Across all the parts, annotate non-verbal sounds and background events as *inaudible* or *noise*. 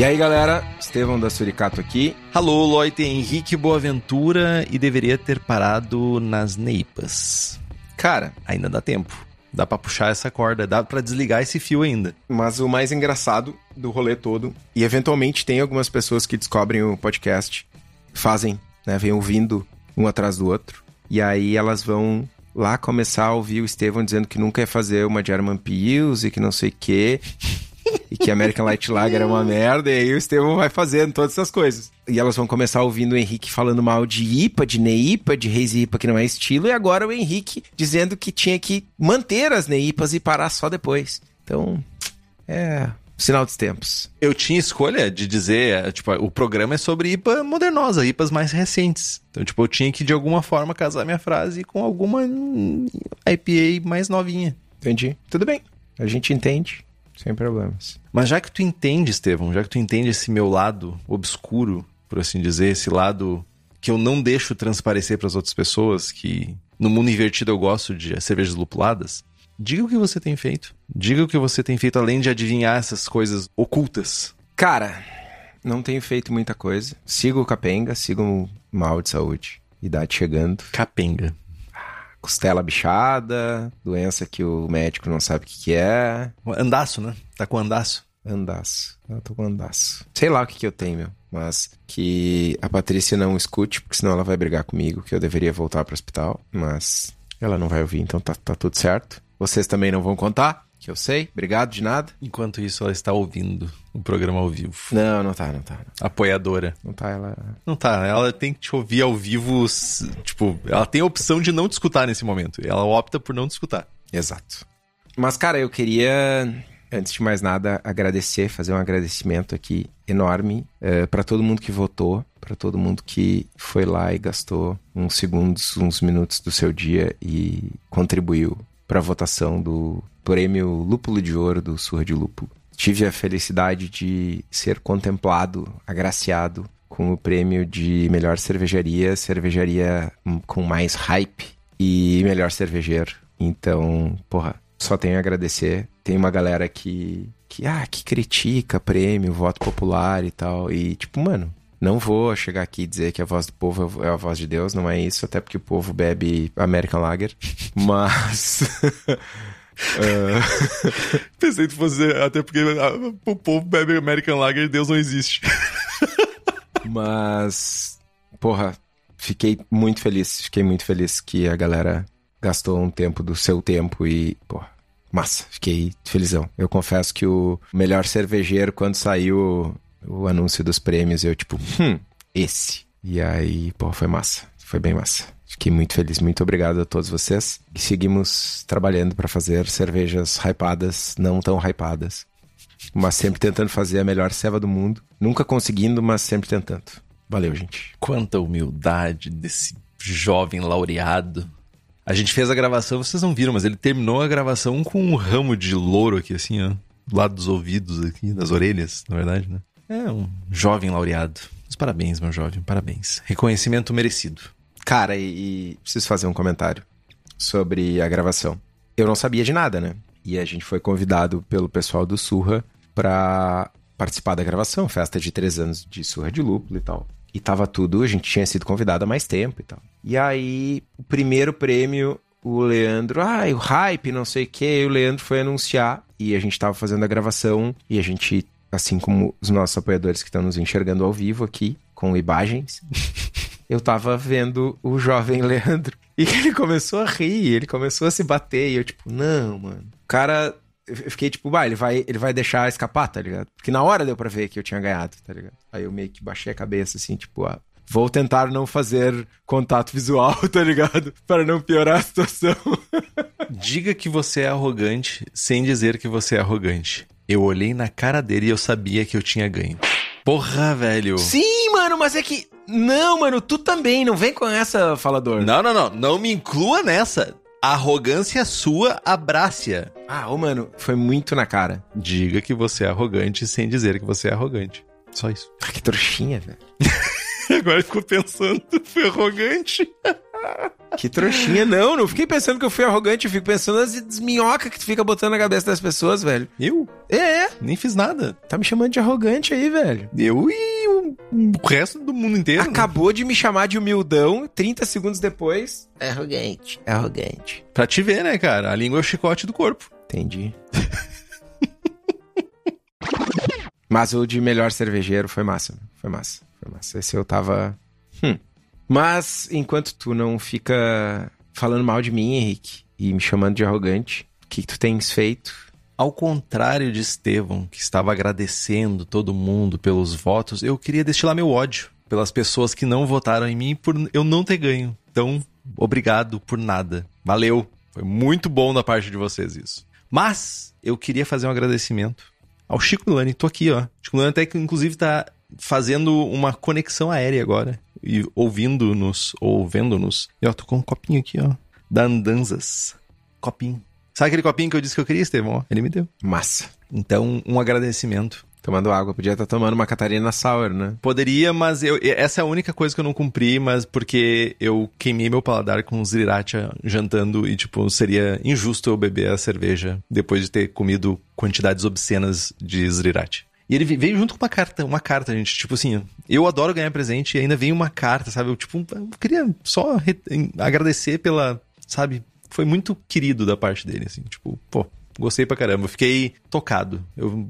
E aí, galera, Estevão da Suricato aqui. Alô, Loite Henrique Boaventura e deveria ter parado nas neipas. Cara, Ainda dá tempo. Dá pra puxar essa corda, dá pra desligar esse fio ainda. mas o mais engraçado do rolê todo, e eventualmente tem algumas pessoas que descobrem o podcast, fazem, né, vêm ouvindo um atrás do outro, e aí elas vão lá começar a ouvir o Estevão dizendo que nunca ia fazer uma German Pills e que não sei o quê, e que American Light Lager é uma merda, e aí o Estevão vai fazendo todas essas coisas. E elas vão começar ouvindo o Henrique falando mal de IPA, de NEIPA, de Reis IPA, que não é estilo, e agora o Henrique dizendo que tinha que manter as NEIPAs e parar só depois. Então, é sinal dos tempos. Eu tinha escolha de dizer, é, tipo, o programa é sobre IPA modernosa, IPAs mais recentes. Então, tipo, eu tinha que de alguma forma casar minha frase com alguma hum, IPA mais novinha. Entendi. Tudo bem. A gente entende, sem problemas. Mas já que tu entende, Estevão, já que tu entende esse meu lado obscuro, por assim dizer, esse lado que eu não deixo transparecer para as outras pessoas, que no mundo invertido eu gosto de cervejas lupuladas, diga o que você tem feito. Diga o que você tem feito além de adivinhar essas coisas ocultas. Cara, não tenho feito muita coisa. Sigo o capenga, sigo o mal de saúde. Idade chegando. Capenga. Costela bichada, doença que o médico não sabe o que, que é. Andaço, né? Tá com andaço. Andaço. Eu tô com andaço. Sei lá o que, que eu tenho, meu. Mas que a Patrícia não escute, porque senão ela vai brigar comigo, que eu deveria voltar pro hospital. Mas ela não vai ouvir, então tá, tá tudo certo. Vocês também não vão contar, que eu sei. Obrigado de nada. Enquanto isso, ela está ouvindo o programa ao vivo. Não, não tá, não tá. Apoiadora. Não tá, ela. Não tá, ela tem que te ouvir ao vivo, tipo, ela tem a opção de não te escutar nesse momento. Ela opta por não te escutar. Exato. Mas, cara, eu queria, antes de mais nada, agradecer, fazer um agradecimento aqui enorme eh, pra todo mundo que votou, pra todo mundo que foi lá e gastou uns segundos, uns minutos do seu dia e contribuiu pra votação do prêmio Lúpulo de Ouro do Surra de Lúpulo. Tive a felicidade de ser contemplado, agraciado com o prêmio de melhor cervejaria, cervejaria hum, com mais hype e melhor cervejeiro. Então, porra, só tenho a agradecer. Tem uma galera que, que, ah, que critica prêmio, voto popular e tal. E, tipo, mano, não vou chegar aqui e dizer que a voz do povo é a voz de Deus, não é isso, até porque o povo bebe American Lager. *laughs* Mas. *laughs* ah, *laughs* Pensei que fosse até porque ah, o povo bebe American Lager e Deus não existe. *laughs* Mas, porra, fiquei muito feliz. Fiquei muito feliz que a galera gastou um tempo do seu tempo e, porra, massa. Fiquei felizão. Eu confesso que o melhor cervejeiro, quando saiu o, anúncio dos prêmios, eu, tipo, hum, esse. E aí, porra, foi massa. Foi bem massa. Fiquei muito feliz. Muito obrigado a todos vocês. E seguimos trabalhando para fazer cervejas hypadas, não tão hypadas. Mas sempre tentando fazer a melhor ceva do mundo. Nunca conseguindo, mas sempre tentando. Valeu, gente. Quanta humildade desse jovem laureado. A gente fez a gravação, vocês não viram, mas ele terminou a gravação com um ramo de louro aqui, assim, ó. Do lado dos ouvidos aqui, das orelhas, na verdade, né? É um jovem laureado. Parabéns, meu jovem, parabéns. Reconhecimento merecido. Cara, e, e preciso fazer um comentário sobre a gravação. Eu não sabia de nada, né? E a gente foi convidado pelo pessoal do Surra pra participar da gravação, festa de três anos de Surra de Lúpulo e tal. E tava tudo, a gente tinha sido convidado há mais tempo e tal. E aí, o primeiro prêmio, o Leandro, ah, o hype, não sei o que, e o Leandro foi anunciar e a gente tava fazendo a gravação e a gente, assim como os nossos apoiadores que estão nos enxergando ao vivo aqui, com imagens, *laughs* eu tava vendo o jovem *laughs* Leandro. E ele começou a rir, ele começou a se bater. E eu, tipo, não, mano. O cara. Eu fiquei tipo, vai, ele vai, ele vai deixar escapar, tá ligado? Porque na hora deu pra ver que eu tinha ganhado, tá ligado? Aí eu meio que baixei a cabeça, assim, tipo, ah, vou tentar não fazer contato visual, *laughs* tá ligado? Para não piorar a situação. *laughs* Diga que você é arrogante sem dizer que você é arrogante. Eu olhei na cara dele e eu sabia que eu tinha ganho. Porra, velho. Sim, mano, mas é que. Não, mano, tu também, não vem com essa, falador. Não, não, não. Não me inclua nessa. A arrogância sua abraça. Ah, ô, mano, foi muito na cara. Diga que você é arrogante sem dizer que você é arrogante. Só isso. Ah, que trouxinha, velho. *laughs* Agora ficou pensando, fui arrogante. Que trouxinha. Não, não fiquei pensando que eu fui arrogante, eu fico pensando nas minhocas que tu fica botando na cabeça das pessoas, velho. Eu? É, Nem fiz nada. tá me chamando de arrogante aí, velho. Eu e o, o resto do mundo inteiro. Acabou de me chamar de humildão, 30 segundos depois. É arrogante. É arrogante. Pra te ver, né, cara? A língua é o chicote do corpo. Entendi. *laughs* Mas o de melhor cervejeiro foi massa. Foi massa. Foi massa. Esse eu tava. Hum. Mas enquanto tu não fica falando mal de mim, Henrique, e me chamando de arrogante, o que, que tu tens feito? Ao contrário de Estevão, que estava agradecendo todo mundo pelos votos, eu queria destilar meu ódio pelas pessoas que não votaram em mim por eu não ter ganho. Então, obrigado por nada. Valeu. Foi muito bom da parte de vocês isso. Mas eu queria fazer um agradecimento ao Chico Milani. Tô aqui, ó. Chico Milani até que inclusive tá fazendo uma conexão aérea agora e ouvindo-nos ou vendo-nos. E ó, tô com um copinho aqui, ó, da Andanzas. Copinho. Sabe aquele copinho que eu disse que eu queria, Estevão? Ele me deu. Massa. Então, um agradecimento. Tomando água. Podia estar tomando uma Catarina Sour, né? Poderia, mas eu, essa é a única coisa que eu não cumpri, mas porque eu queimei meu paladar com sriracha jantando e, tipo, seria injusto eu beber a cerveja depois de ter comido quantidades obscenas de sriracha. E ele veio junto com uma carta, uma carta, gente. Tipo assim, eu adoro ganhar presente e ainda vem uma carta, sabe? Eu, tipo, eu queria só agradecer pela, sabe? Foi muito querido da parte dele, assim. Tipo, pô, gostei pra caramba. Fiquei tocado. Eu,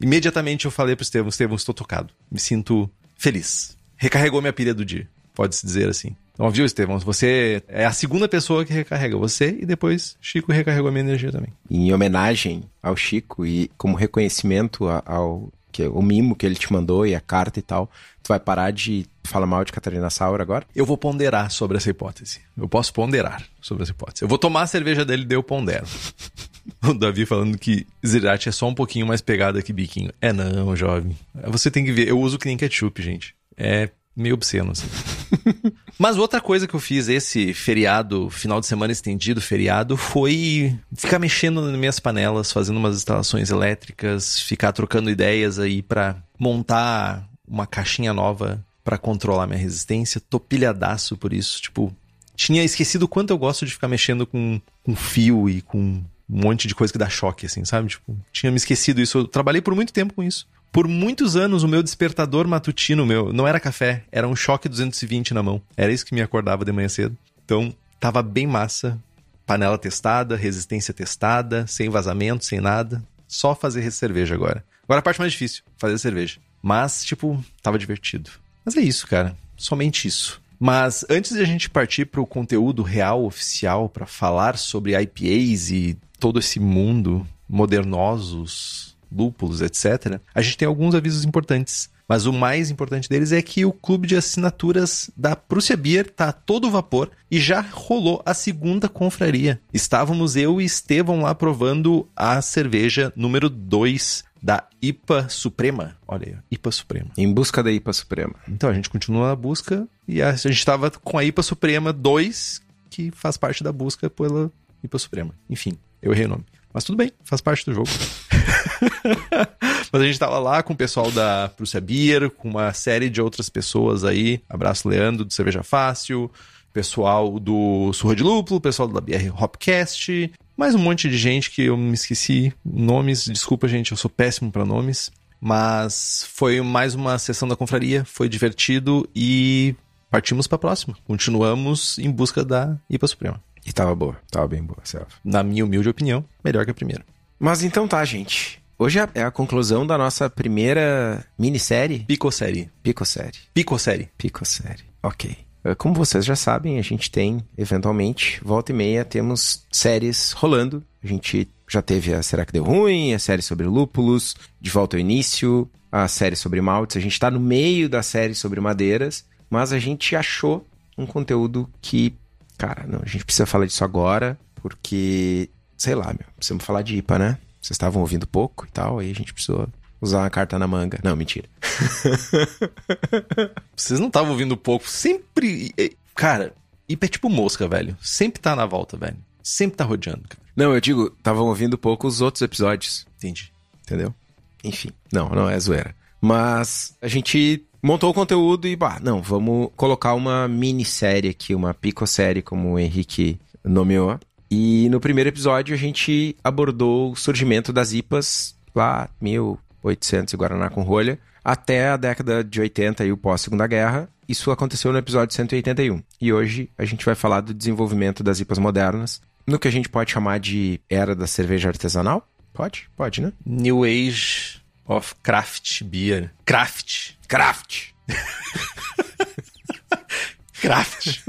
imediatamente eu falei pro Estevão, Estevão, estou tocado. Me sinto feliz. Recarregou minha pilha do dia, pode-se dizer assim. Então, viu, Estevão? Você é a segunda pessoa que recarrega você e depois Chico recarregou a minha energia também. Em homenagem ao Chico e como reconhecimento ao que o mimo que ele te mandou e a carta e tal, tu vai parar de falar mal de Catarina Sour agora? Eu vou ponderar sobre essa hipótese. Eu posso ponderar sobre essa hipótese. Eu vou tomar a cerveja dele e daí eu pondero. *laughs* o Davi falando que Zirate é só um pouquinho mais pegada que biquinho. É não, jovem. Você tem que ver. Eu uso que nem ketchup, gente. É meio obsceno, assim. *laughs* Mas outra coisa que eu fiz esse feriado, final de semana estendido, feriado, foi ficar mexendo nas minhas panelas, fazendo umas instalações elétricas, ficar trocando ideias aí pra montar uma caixinha nova pra controlar minha resistência. Tô pilhadaço por isso, tipo, tinha esquecido o quanto eu gosto de ficar mexendo com, com fio e com um monte de coisa que dá choque, assim, sabe? Tipo, tinha me esquecido isso. Eu trabalhei por muito tempo com isso. Por muitos anos, o meu despertador matutino, meu, não era café, era um choque 220 na mão. Era isso que me acordava de manhã cedo. Então, tava bem massa. Panela testada, resistência testada, sem vazamento, sem nada. Só fazer cerveja agora. Agora a parte mais difícil, fazer cerveja. Mas, tipo, tava divertido. Mas é isso, cara. Somente isso. Mas antes de a gente partir para o conteúdo real, oficial, para falar sobre IPAs e todo esse mundo, modernosos, lúpulos, etc., a gente tem alguns avisos importantes. Mas o mais importante deles é que o clube de assinaturas da Prússia Beer tá a todo vapor e já rolou a segunda confraria. Estávamos eu e Estevão lá provando a cerveja número 2 da IPA Suprema. Olha aí, IPA Suprema. Em busca da IPA Suprema. Então a gente continua a busca e a, a gente estava com a IPA Suprema 2, que faz parte da busca pela IPA Suprema. Enfim, eu errei o nome. Mas tudo bem, faz parte do jogo. *laughs* Mas a gente estava lá com o pessoal da Prússia Beer, com uma série de outras pessoas aí. Abraço, Leandro, do Cerveja Fácil, pessoal do Surra de Lúpulo, pessoal da BR Hopcast, mais um monte de gente que eu me esqueci nomes. Desculpa, gente, eu sou péssimo para nomes. Mas foi mais uma sessão da confraria, foi divertido e partimos para a próxima. Continuamos em busca da IPA Suprema. E tava boa, tava bem boa, Selva. Na minha humilde opinião, melhor que a primeira. Mas então tá, gente. Hoje é- é a conclusão da nossa primeira minissérie. Picossérie. Picossérie. Picossérie. Picossérie. Ok. Uh, como vocês já sabem, a gente tem, eventualmente, volta e meia, temos séries rolando. A gente já teve a Será que Deu Ruim, a série sobre lúpulos, De Volta ao Início, a série sobre maltes. A gente tá no meio da série sobre madeiras, mas a gente achou um conteúdo que, cara, não, a gente precisa falar disso agora, porque, sei lá, meu, precisamos falar de IPA, né? Vocês estavam ouvindo pouco e tal, aí a gente precisou usar uma carta na manga. Não, mentira. *laughs* Vocês não estavam ouvindo pouco. Sempre. Cara, IPA é tipo mosca, velho. Sempre tá na volta, velho. Sempre tá rodeando, cara. Não, eu digo, estavam ouvindo pouco os outros episódios. Entendi. Entendeu? Enfim, não, não é zoeira. Mas a gente montou o conteúdo e, bah, não, vamos colocar uma minissérie aqui, uma picosérie, como o Henrique nomeou. E no primeiro episódio a gente abordou o surgimento das IPAs lá, 1800 e Guaraná com rolha, até a década de 80 e o pós-Segunda Guerra. Isso aconteceu no episódio 181. E hoje a gente vai falar do desenvolvimento das IPAs modernas, no que a gente pode chamar de era da cerveja artesanal. Pode? Pode, né? New Age of Craft Beer. Craft. Craft. Craft.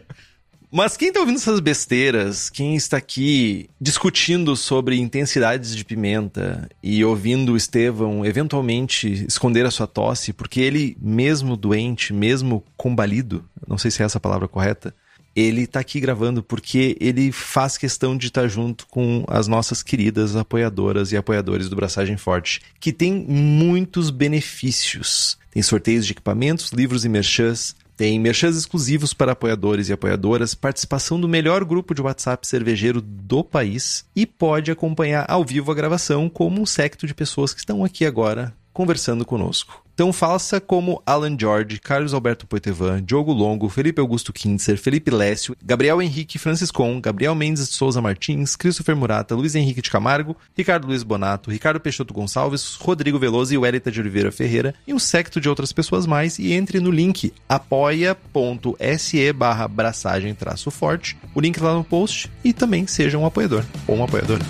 *laughs* Mas quem tá ouvindo essas besteiras, quem está aqui discutindo sobre intensidades de pimenta e ouvindo o Estevão eventualmente esconder a sua tosse, porque ele, mesmo doente, mesmo combalido, não sei se é essa a palavra correta, ele tá aqui gravando porque ele faz questão de estar junto com as nossas queridas apoiadoras e apoiadores do Braçagem Forte, que tem muitos benefícios. Tem sorteios de equipamentos, livros e merchans, tem merchans exclusivos para apoiadores e apoiadoras, participação do melhor grupo de WhatsApp cervejeiro do país e pode acompanhar ao vivo a gravação como um secto de pessoas que estão aqui agora conversando conosco. Então faça como Alan George, Carlos Alberto Poitevin, Diogo Longo, Felipe Augusto Kintzer, Felipe Lécio, Gabriel Henrique Franciscon, Gabriel Mendes de Souza Martins, Christopher Murata, Luiz Henrique de Camargo, Ricardo Luiz Bonato, Ricardo Peixoto Gonçalves, Rodrigo Veloso e Wellington de Oliveira Ferreira e um secto de outras pessoas mais e entre no link apoia.se barra braçagem traço forte, o link lá no post e também seja um apoiador ou uma apoiadora.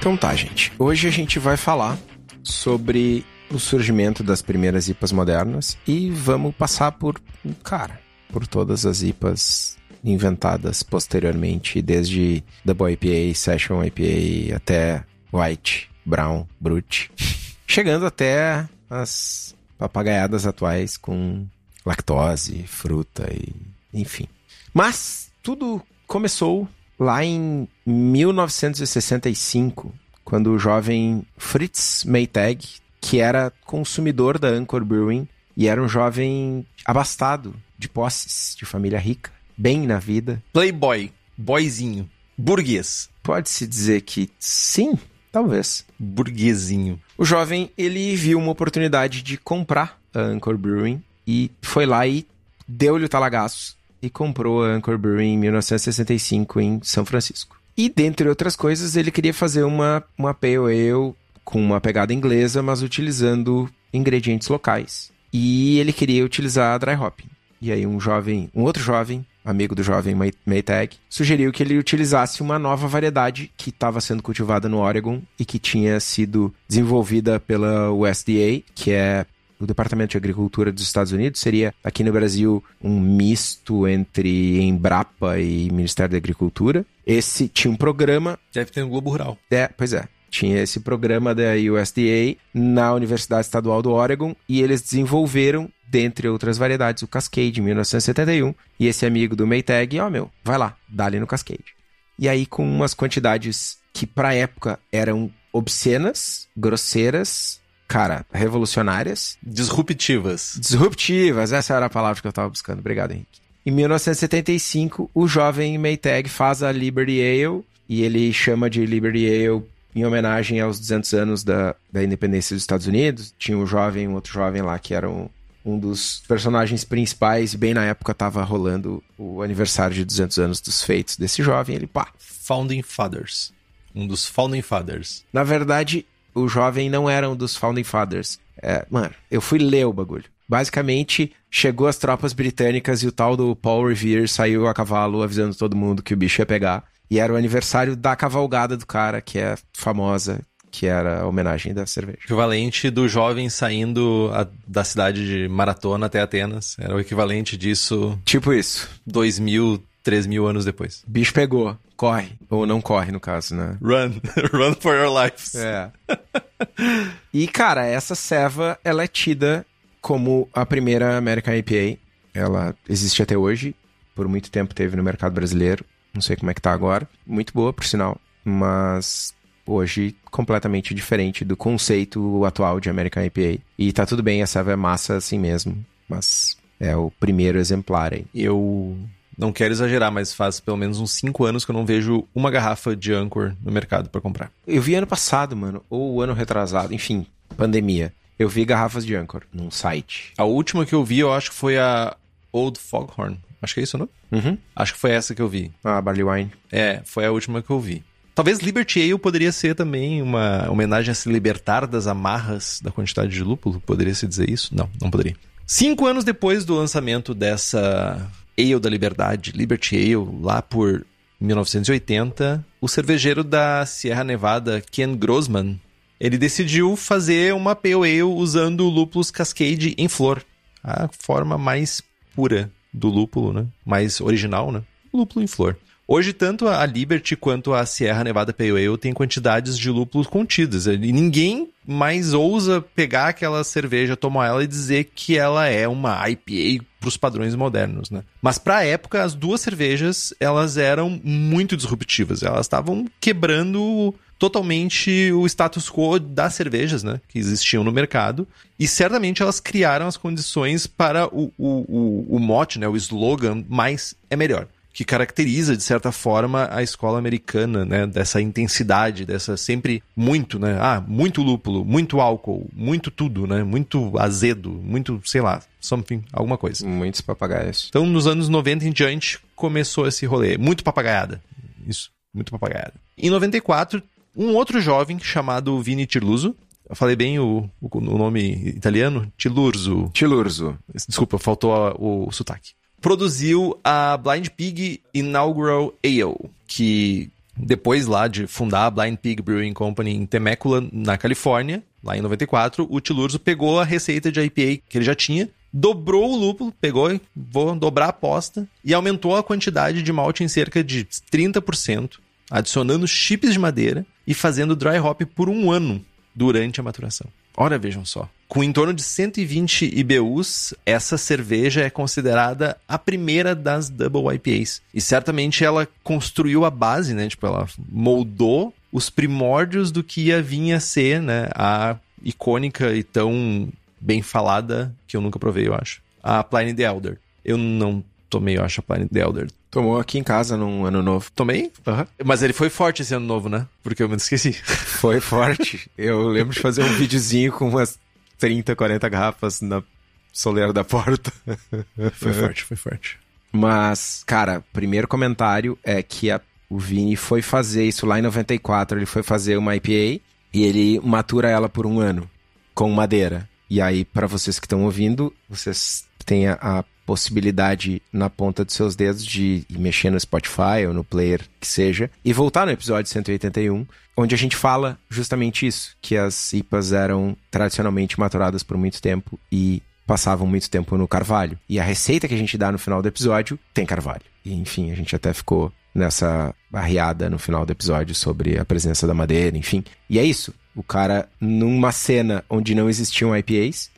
Então tá, gente. Hoje a gente vai falar sobre o surgimento das primeiras IPAs modernas e vamos passar por, cara, por todas as IPAs inventadas posteriormente, desde Double IPA, Session IPA até White, Brown, Brut, chegando até as papagaiadas atuais com lactose, fruta e enfim. Mas tudo começou lá em 1965, quando o jovem Fritz Maytag, que era consumidor da Anchor Brewing e era um jovem abastado, de posses, de família rica, bem na vida. Playboy, boyzinho, burguês. Pode-se dizer que sim, talvez. Burguesinho. O jovem, ele viu uma oportunidade de comprar a Anchor Brewing e foi lá e deu-lhe o talagaço e comprou a Anchor Brewing em 1965 em São Francisco. E, dentre outras coisas, ele queria fazer uma, uma Pale Ale com uma pegada inglesa, mas utilizando ingredientes locais. E ele queria utilizar a dry hopping. E aí um jovem, um outro jovem, amigo do jovem Maytag, sugeriu que ele utilizasse uma nova variedade que estava sendo cultivada no Oregon e que tinha sido desenvolvida pela USDA, que é o Departamento de Agricultura dos Estados Unidos seria, aqui no Brasil, um misto entre Embrapa e Ministério da Agricultura. Esse tinha um programa. Deve ter no Globo Rural. É, pois é. Tinha esse programa da USDA na Universidade Estadual do Oregon e eles desenvolveram, dentre outras variedades, o Cascade em 1971. E esse amigo do Maytag, ó, oh, meu, vai lá, dá ali no Cascade. E aí, com umas quantidades que, pra época, eram obscenas, grosseiras, cara, revolucionárias. Disruptivas. Disruptivas, essa era a palavra que eu estava buscando. Obrigado, Henrique. Em 1975, o jovem Maytag faz a Liberty Ale e ele chama de Liberty Ale em homenagem aos 200 anos da, da independência dos Estados Unidos. Tinha um jovem, um outro jovem lá que era um, um dos personagens principais. Bem na época estava rolando o aniversário de 200 anos dos feitos desse jovem. Ele, pá. Founding Fathers. Um dos Founding Fathers. Na verdade, o jovem não era um dos Founding Fathers. É, mano, eu fui ler o bagulho. Basicamente, chegou as tropas britânicas e o tal do Paul Revere saiu a cavalo avisando todo mundo que o bicho ia pegar. E era o aniversário da cavalgada do cara, que é famosa, que era a homenagem da cerveja. Equivalente do jovem saindo a, da cidade de Maratona até Atenas. Era o equivalente disso. Tipo isso. Dois mil, três mil anos depois. Bicho pegou. Corre. Ou não corre, no caso, né? Run. *laughs* Run for your lives. É. e, cara, essa ceva, ela é tida como a primeira American IPA. Ela existe até hoje. Por muito tempo teve no mercado brasileiro. Não sei como é que tá agora. Muito boa, por sinal. Mas hoje completamente diferente do conceito atual de American IPA. E tá tudo bem, a Sava é massa assim mesmo, mas é o primeiro exemplar aí. Eu não quero exagerar, mas faz pelo menos uns 5 anos que eu não vejo uma garrafa de Anchor no mercado para comprar. Eu vi ano passado, mano, ou ano retrasado, enfim, pandemia. Eu vi garrafas de Anchor num site. A última que eu vi, eu acho que foi a Old Foghorn. Acho que é isso, não? Uhum. Acho que foi essa que eu vi. Ah, Barley Wine. É, foi a última que eu vi. Talvez Liberty Ale poderia ser também uma homenagem a se libertar das amarras da quantidade de lúpulo. Poderia se dizer isso? Não, não poderia. Cinco anos depois do lançamento dessa Ale da Liberdade, Liberty Ale, lá por 1980, o cervejeiro da Sierra Nevada, Ken Grossman, ele decidiu fazer uma Pale Ale usando lúpulos Cascade em flor. A forma mais pura do lúpulo, né? Mais original, né? Lúpulo em flor. Hoje, tanto a Liberty quanto a Sierra Nevada Pale Ale têm quantidades de lúpulos contidas. E ninguém mais ousa pegar aquela cerveja, tomar ela e dizer que ela é uma IPA para os padrões modernos, né? Mas para a época, as duas cervejas, elas eram muito disruptivas. Elas estavam quebrando totalmente o status quo das cervejas, né? Que existiam no mercado. E certamente elas criaram as condições para o, o, o, o mote, né? O slogan mais é melhor que caracteriza, de certa forma, a escola americana, né? Dessa intensidade, dessa sempre muito, né? Ah, muito lúpulo, muito álcool, muito tudo, né? Muito azedo, muito, sei lá, something, alguma coisa. Muitos papagaios. Então, nos anos 90 em diante, começou esse rolê. Muito papagaiada. Isso, muito papagaiada. Em 94, um outro jovem chamado Vini Tirluso, eu falei bem o, o, o nome italiano? Tilurzo. Tilurzo. Desculpa, faltou a, o, o sotaque produziu a Blind Pig Inaugural Ale, que depois lá de fundar a Blind Pig Brewing Company em Temecula, na Califórnia, lá em 94, o Tilurzo pegou a receita de IPA que ele já tinha, dobrou o lúpulo, pegou, vou dobrar a aposta, e aumentou a quantidade de malte em cerca de 30%, adicionando chips de madeira e fazendo dry hop por um ano durante a maturação. Ora, vejam só. Com em torno de 120 IBUs, essa cerveja é considerada a primeira das Double IPAs. E certamente ela construiu a base, né? Tipo, ela moldou os primórdios do que ia vir a ser, né? A icônica e tão bem falada, que eu nunca provei, eu acho. A Pliny the Elder. Eu não tomei, eu acho, a Pliny the Elder. Tomou aqui em casa num ano novo. Tomei? Uhum. Mas ele foi forte esse ano novo, né? Porque eu me esqueci. *laughs* Foi forte. eu lembro de fazer um videozinho com umas 30, 40 garrafas na soleira da porta. foi forte, foi forte. Mas, cara, primeiro comentário é que a, o Vini foi fazer isso lá em 94. Ele foi fazer uma IPA e ele matura ela por um ano com madeira. E aí, para vocês que estão ouvindo, vocês têm a, a possibilidade na ponta dos seus dedos de mexer no Spotify ou no player que seja e voltar no episódio 181, onde a gente fala justamente isso, que as IPAs eram tradicionalmente maturadas por muito tempo e passavam muito tempo no carvalho. E a receita que a gente dá no final do episódio tem carvalho. E enfim, a gente até ficou nessa barriada no final do episódio sobre a presença da madeira, enfim. E é isso. O cara, numa cena onde não existiam IPAs,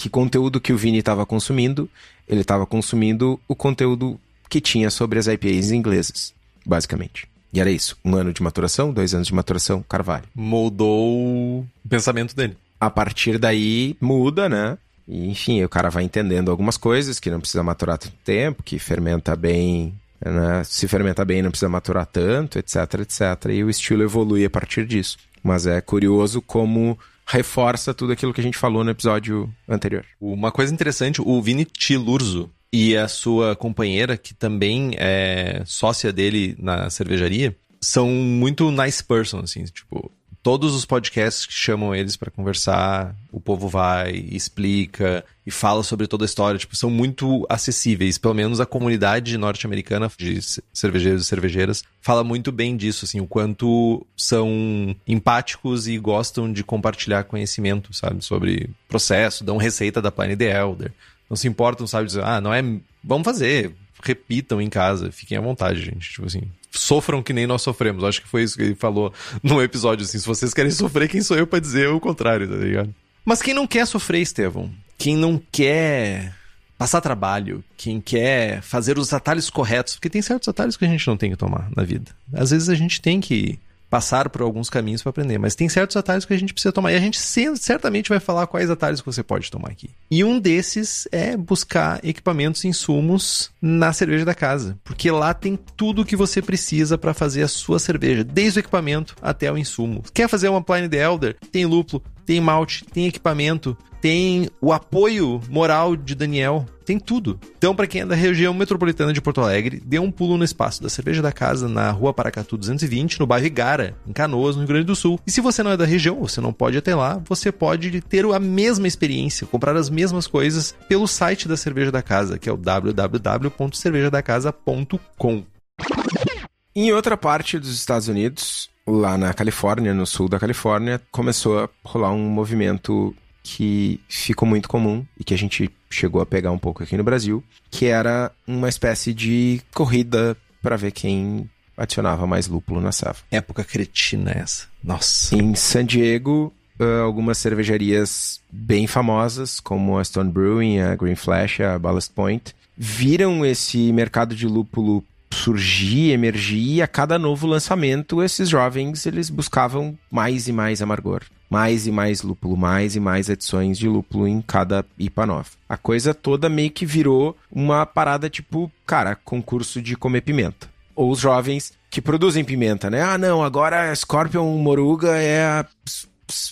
que conteúdo que o Vini estava consumindo, ele estava consumindo o conteúdo que tinha sobre as IPAs inglesas, basicamente. E era isso. Um ano de maturação, dois anos de maturação, carvalho. Moldou o pensamento dele. A partir daí, muda, né? E, enfim, o cara vai entendendo algumas coisas, que não precisa maturar tanto tempo, que fermenta bem, né? Se fermenta bem, não precisa maturar tanto, etc, etc. E o estilo evolui a partir disso. Mas é curioso como reforça tudo aquilo que a gente falou no episódio anterior. Uma coisa interessante, o Vini Tilurzo e a sua companheira, que também é sócia dele na cervejaria, são muito nice person, assim, tipo, todos os podcasts que chamam eles para conversar, o povo vai, explica e fala sobre toda a história. Tipo, são muito acessíveis. Pelo menos a comunidade norte-americana de cervejeiros e cervejeiras fala muito bem disso, assim, o quanto são empáticos e gostam de compartilhar conhecimento, sabe, sobre processo, dão receita da Pliny the Elder. Não se importam, sabe, dizer, ah, não é. Vamos fazer, repitam em casa, fiquem à vontade, gente. Tipo assim, sofram que nem nós sofremos. Acho que foi isso que ele falou num episódio assim. Se vocês querem sofrer, quem sou eu para dizer o contrário, tá ligado? Mas quem não quer sofrer, Estevão? Quem não quer passar trabalho, quem quer fazer os atalhos corretos, porque tem certos atalhos que a gente não tem que tomar na vida. Às vezes a gente tem que passar por alguns caminhos para aprender, mas tem certos atalhos que a gente precisa tomar e a gente certamente vai falar quais atalhos que você pode tomar aqui. E um desses é buscar equipamentos e insumos na cerveja da casa, porque lá tem tudo o que você precisa para fazer a sua cerveja, desde o equipamento até o insumo. Quer fazer uma Pliny the Elder? Tem lúpulo, tem malte, tem equipamento, tem o apoio moral de Daniel, tem tudo. Então, para quem é da região metropolitana de Porto Alegre, dê um pulo no espaço da Cerveja da Casa, na Rua Paracatu 220, no bairro Igara, em Canoas, no Rio Grande do Sul. E se você não é da região, você não pode ir até lá, você pode ter a mesma experiência, comprar as mesmas coisas pelo site da Cerveja da Casa, que é o www.cervejadacasa.com. Em outra parte dos Estados Unidos, lá na Califórnia, no sul da Califórnia, começou a rolar um movimento que ficou muito comum e que a gente chegou a pegar um pouco aqui no Brasil, que era uma espécie de corrida para ver quem adicionava mais lúpulo na safra. Época cretina essa. Nossa. Em San Diego, algumas cervejarias bem famosas, como a Stone Brewing, a Green Flash, a Ballast Point, viram esse mercado de lúpulo surgir, emergir, e a cada novo lançamento, esses jovens eles buscavam mais e mais amargor, mais e mais lúpulo, mais e mais adições de lúpulo em cada IPA nova. A coisa toda meio que virou uma parada tipo, cara, concurso de comer pimenta. Ou os jovens que produzem pimenta, né? Ah, não, agora a Scorpion Moruga é a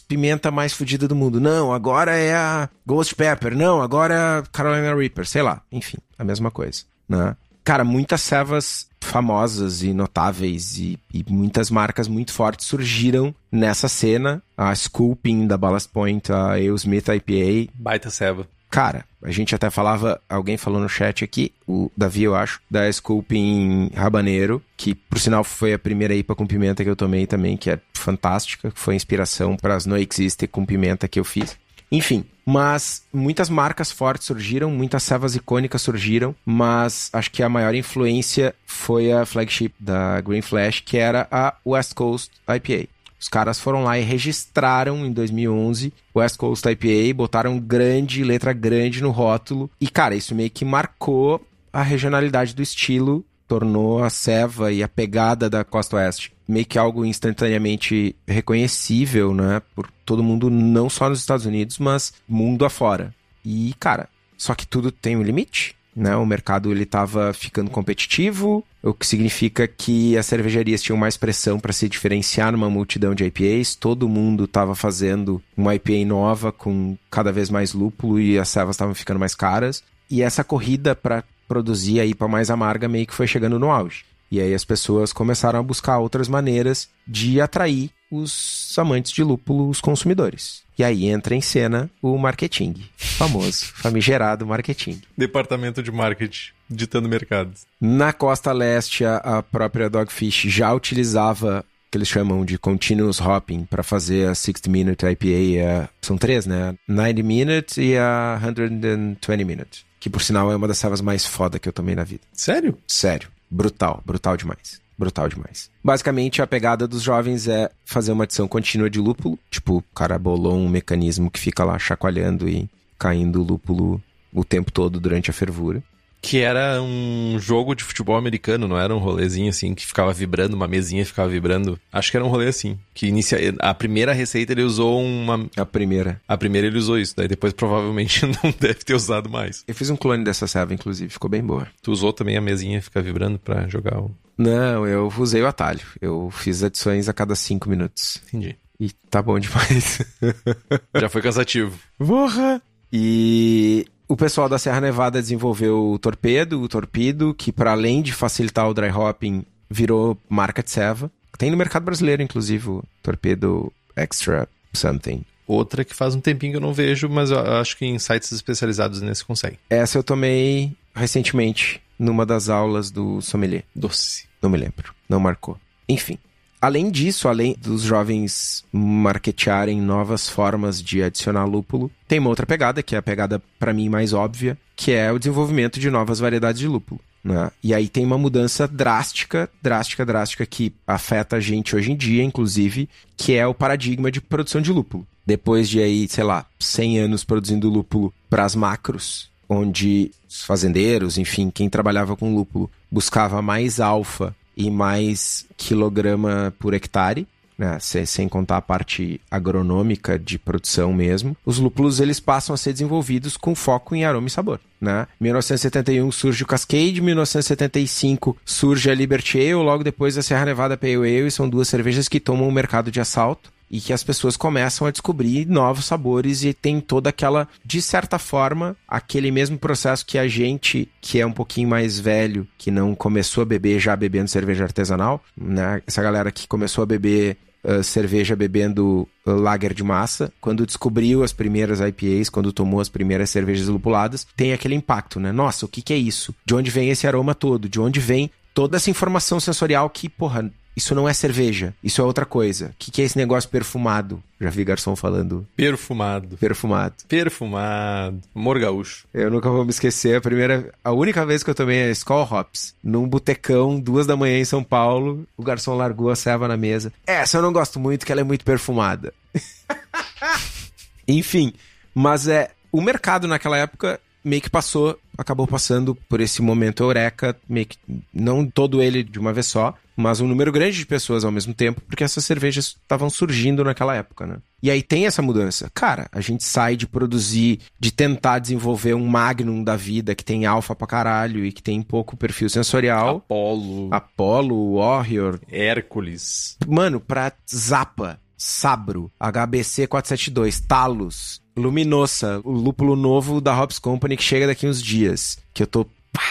pimenta mais fodida do mundo. Não, agora é a Ghost Pepper. Não, agora é a Carolina Reaper. Sei lá. Enfim, a mesma coisa, né? Cara, muitas servas famosas e notáveis e, e, muitas marcas muito fortes surgiram nessa cena. A Scooping da Ballast Point, a Ale Smith IPA. Baita serva. Cara, a gente até falava, alguém falou no chat aqui, o Davi, eu acho, da Scooping Rabaneiro, que por sinal foi a primeira IPA com pimenta que eu tomei também, que é fantástica, que foi inspiração para as No Existe com pimenta que eu fiz. Enfim, mas muitas marcas fortes surgiram, muitas servas icônicas surgiram, mas acho que a maior influência foi a flagship da Green Flash, que era a West Coast IPA. Os caras foram lá e registraram em 2011 West Coast IPA, botaram grande, letra grande no rótulo. E, cara, isso meio que marcou a regionalidade do estilo, tornou a ceva e a pegada da Costa Oeste meio que algo instantaneamente reconhecível, né? Por todo mundo, não só nos Estados Unidos, mas mundo afora. E, cara, só que tudo tem um limite, né? O mercado ele estava ficando competitivo, o que significa que as cervejarias tinham mais pressão para se diferenciar numa multidão de IPAs. Todo mundo estava fazendo uma IPA nova com cada vez mais lúpulo e as servas estavam ficando mais caras. E essa corrida para produzir a IPA mais amarga meio que foi chegando no auge. E aí as pessoas começaram a buscar outras maneiras de atrair os amantes de lúpulo, os consumidores. E aí entra em cena o marketing, famoso, *laughs* famigerado marketing. Departamento de marketing, ditando mercados. Na costa leste, a própria Dogfish já utilizava que eles chamam de continuous hopping para fazer a 60 minute IPA, são três, né? 90 minute e a 120 minute, que por sinal é uma das servas mais foda que eu tomei na vida. Sério? Sério brutal, brutal demais. Brutal demais. Basicamente, a pegada dos jovens é fazer uma adição contínua de lúpulo. Tipo, o cara bolou um mecanismo que fica lá chacoalhando e caindo lúpulo o tempo todo durante a fervura que era um jogo de futebol americano, não era um rolezinho assim que ficava vibrando, uma mesinha ficava vibrando. Acho que era um rolê assim, que inicia a primeira receita ele usou uma a primeira. A primeira ele usou isso, daí depois provavelmente *laughs* não deve ter usado mais. Eu fiz um clone dessa serva inclusive, ficou bem boa. Tu usou também a mesinha ficar vibrando para jogar o Não, eu usei o atalho. Eu fiz adições a cada cinco minutos. Entendi. E tá bom demais. *laughs* Já foi cansativo. Porra! E o pessoal da Serra Nevada desenvolveu o Torpedo, o Torpedo, que para além de facilitar o dry hopping, virou marca de serva. Tem no mercado brasileiro, inclusive, o Torpedo extra something. Outra que faz um tempinho que eu não vejo, mas eu acho que em sites especializados nesse consegue. Essa eu tomei recentemente numa das aulas do sommelier. Doce. Não me lembro. Não marcou. Enfim. Além disso, além dos jovens marketearem novas formas de adicionar lúpulo, tem uma outra pegada, que é a pegada para mim mais óbvia, que é o desenvolvimento de novas variedades de lúpulo. Né? E aí tem uma mudança drástica, drástica, drástica que afeta a gente hoje em dia, inclusive, que é o paradigma de produção de lúpulo. Depois de aí, sei lá, 100 anos produzindo lúpulo para as macros, onde os fazendeiros, enfim, quem trabalhava com lúpulo buscava mais alfa e mais quilograma por hectare, né, sem, contar a parte agronômica de produção mesmo, os lúpulos eles passam a ser desenvolvidos com foco em aroma e sabor. Né? 1971 surge o Cascade, 1975 surge a Liberty Ale, logo depois a Serra Nevada Pale Ale, e são duas cervejas que tomam o mercado de assalto e que as pessoas começam a descobrir novos sabores e tem toda aquela, de certa forma, aquele mesmo processo que a gente, que é um pouquinho mais velho, que não começou a beber já bebendo cerveja artesanal, né? Essa galera que começou a beber Uh, cerveja bebendo uh, lager de massa, quando descobriu as primeiras IPAs, quando tomou as primeiras cervejas lupuladas, tem aquele impacto, né? Nossa, o que, que é isso? De onde vem esse aroma todo? De onde vem toda essa informação sensorial que, porra, isso não é cerveja, isso é outra coisa. O que, que é esse negócio perfumado? Já vi garçom falando. Perfumado. Perfumado. Perfumado. Amor gaúcho. Eu nunca vou me esquecer. A primeira. A única vez que eu tomei a Skull Hops, num botecão, duas da manhã em São Paulo, o garçom largou a ceva na mesa. Essa eu não gosto muito, que ela é muito perfumada. *laughs* Enfim, mas é. O mercado naquela época meio que passou, acabou passando por esse momento eureka, meio que não todo ele de uma vez só, mas um número grande de pessoas ao mesmo tempo, porque essas cervejas estavam surgindo naquela época, né? E aí tem essa mudança. Cara, a gente sai de produzir, de tentar desenvolver um Magnum da vida que tem alfa pra caralho e que tem pouco perfil sensorial. Apolo. Apolo, Warrior. Hércules. Mano, pra Zapa, Sabro, HBC 472, Talos, Luminosa, o lúpulo novo da Hobbs Company que chega daqui uns dias, que eu tô pá,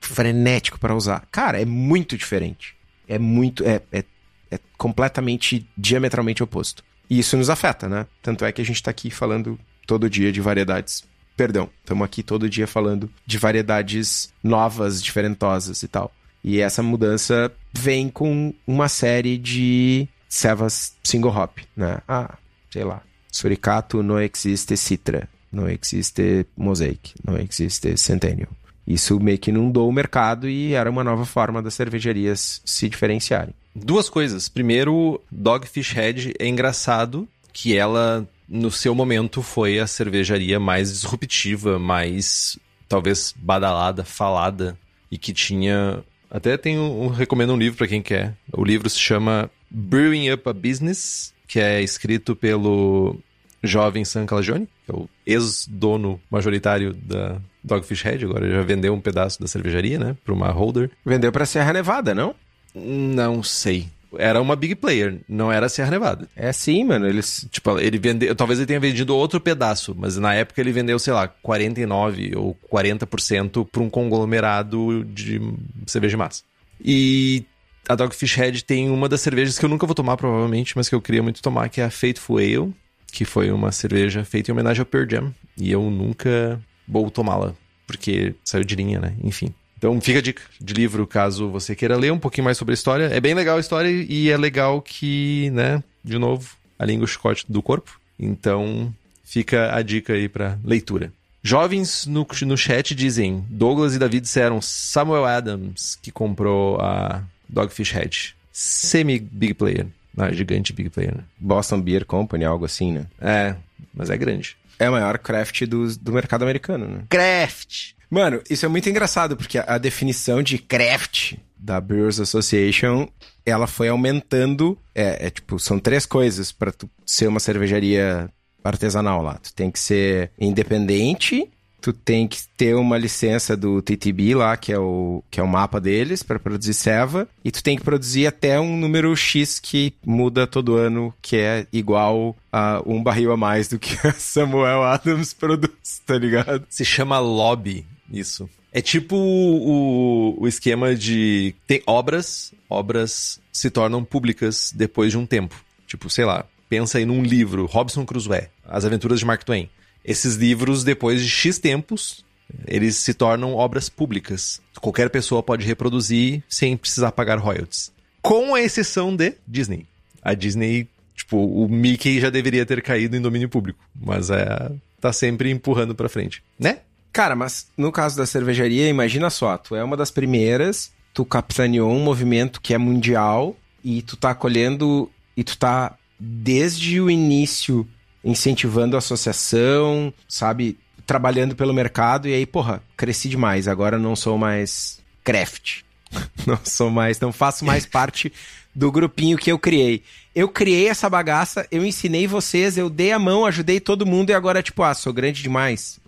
frenético para usar. Cara, é muito diferente é muito. É, é, é completamente diametralmente oposto. E isso nos afeta, né? Tanto é que a gente tá aqui falando todo dia de variedades. Perdão, estamos aqui todo dia falando de variedades novas, diferentosas e tal. E essa mudança vem com uma série de cevas single hop, né? Ah, sei lá. Suricato não existe Citra, não existe Mosaic, não existe Centennial. Isso meio que inundou o mercado e era uma nova forma das cervejarias se diferenciarem. Duas coisas. Primeiro, Dogfish Head é engraçado que ela, no seu momento, foi a cervejaria mais disruptiva, mais talvez badalada, falada e que tinha. Até tem um, recomendo um livro para quem quer. O livro se chama Brewing Up a Business, que é escrito pelo jovem Sam Calagione, que é o ex-dono majoritário da Dogfish Head, agora já vendeu um pedaço da cervejaria, né, para uma holder. Vendeu para Serra Nevada, não? Não sei. Era uma big player, não era Serra Nevada. É sim, mano. Eles. Tipo, ele vendeu. Talvez ele tenha vendido outro pedaço, mas na época ele vendeu, sei lá, 49 ou 40% para um conglomerado de cerveja de massa. E a Dogfish Head tem uma das cervejas que eu nunca vou tomar, provavelmente, mas que eu queria muito tomar, que é a Faithful Ale, que foi uma cerveja feita em homenagem ao Pearl Jam. E eu nunca vou tomá-la, porque saiu de linha, né? Enfim. Então fica a dica de livro caso você queira ler um pouquinho mais sobre a história. É bem legal a história e é legal que, né, de novo, a língua chicote do corpo. Então fica a dica aí para leitura. Jovens no, no chat dizem: Douglas e David disseram Samuel Adams, que comprou a Dogfish Head. Semi-big player. Ah, gigante big player, né? Boston Beer Company, algo assim, né? É, mas é grande. É o maior craft do, do mercado americano, né? Craft! Mano, isso é muito engraçado, porque a, a definição de craft da Brewers Association, ela foi aumentando. É, é tipo, são três coisas para tu ser uma cervejaria artesanal lá. Tu tem que ser independente, tu tem que ter uma licença do TTB lá, que é o, que é o mapa deles, para produzir ceva, e tu tem que produzir até um número X que muda todo ano, que é igual a um barril a mais do que *laughs* a Samuel Adams produz, tá ligado? Se chama lobby, isso. É tipo o, o esquema de. Tem obras, obras se tornam públicas depois de um tempo. Tipo, sei lá, pensa aí num livro, Robson Crusoe, As Aventuras de Mark Twain. Esses livros, depois de X tempos, eles se tornam obras públicas. Qualquer pessoa pode reproduzir sem precisar pagar royalties. Com a exceção de Disney. A Disney, tipo, o Mickey já deveria ter caído em domínio público, mas é, tá sempre empurrando pra frente, né? Cara, mas no caso da cervejaria, imagina só, tu é uma das primeiras, tu capitaneou um movimento que é mundial e tu tá acolhendo e tu tá desde o início incentivando a associação, sabe, trabalhando pelo mercado e aí, porra, cresci demais, agora não sou mais craft. *laughs* não sou mais, não faço mais parte do grupinho que eu criei. Eu criei essa bagaça, eu ensinei vocês, eu dei a mão, ajudei todo mundo e agora, tipo, ah, sou grande demais.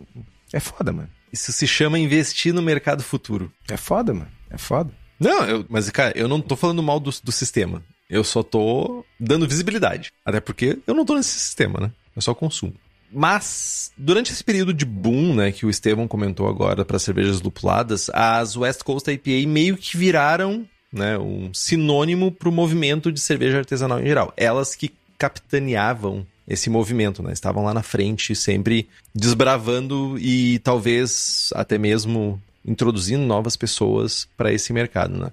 É foda, mano. Isso se chama investir no mercado futuro. É foda, mano. É foda. Não, eu, mas, cara, eu não tô falando mal do, do sistema. Eu só tô dando visibilidade. Até porque eu não tô nesse sistema, né? Eu só consumo. Mas, durante esse período de boom, né, que o Estevão comentou agora para cervejas lupuladas, as West Coast IPA meio que viraram né, um sinônimo para o movimento de cerveja artesanal em geral. Elas que capitaneavam esse movimento, né? Estavam lá na frente, sempre desbravando e talvez até mesmo introduzindo novas pessoas para esse mercado, né?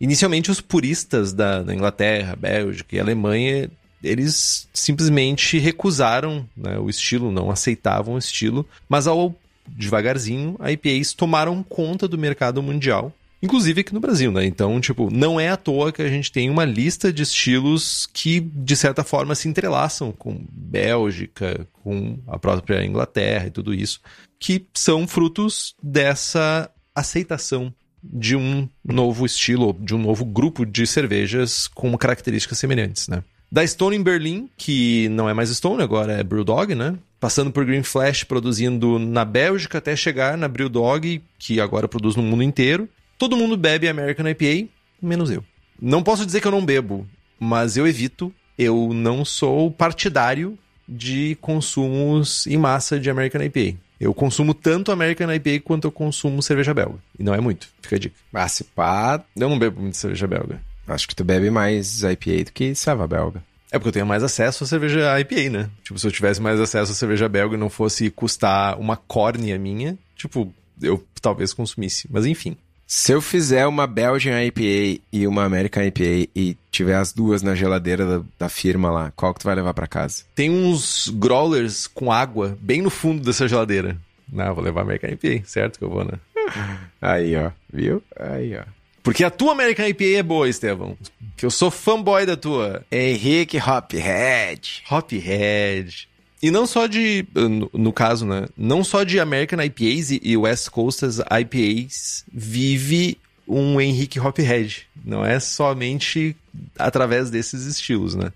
Inicialmente, os puristas da, da, Inglaterra, Bélgica e Alemanha, eles simplesmente recusaram né, o estilo, não aceitavam o estilo, mas ao devagarzinho, a IPAs tomaram conta do mercado mundial inclusive aqui no Brasil, né? Então, tipo, não é à toa que a gente tem uma lista de estilos que, de certa forma, se entrelaçam com Bélgica, com a própria Inglaterra e tudo isso, que são frutos dessa aceitação de um novo estilo, de um novo grupo de cervejas com características semelhantes, né? Da Stone em Berlim, que não é mais Stone, agora é Brewdog, né? Passando por Green Flash, produzindo na Bélgica, até chegar na Brewdog, que agora produz no mundo inteiro. Todo mundo bebe American IPA, menos eu. Não posso dizer que eu não bebo, mas eu evito. Eu não sou partidário de consumos em massa de American IPA. Eu consumo tanto American IPA quanto eu consumo cerveja belga. E não é muito, fica a dica. Ah, se pá... Eu não bebo muito cerveja belga. Acho que tu bebe mais IPA do que Sava belga. É porque eu tenho mais acesso à cerveja IPA, né? Tipo, se eu tivesse mais acesso à cerveja belga e não fosse custar uma córnea minha, tipo, eu talvez consumisse. Mas enfim. Se eu fizer uma Belgian IPA e uma American IPA e tiver as duas na geladeira da, da firma lá, qual que tu vai levar para casa? Tem uns growlers com água bem no fundo dessa geladeira. Não, vou levar American IPA, certo que eu vou, né? *laughs* Aí, ó. Viu? Aí, ó. Porque a tua American IPA é boa, Estevão. Que eu sou fanboy da tua. Henrique Hophead. Hophead. E não só de, no, no, caso, né? Não só de American IPAs e West Coast IPAs vive um Henrique Hophead. Não é somente através desses estilos, né?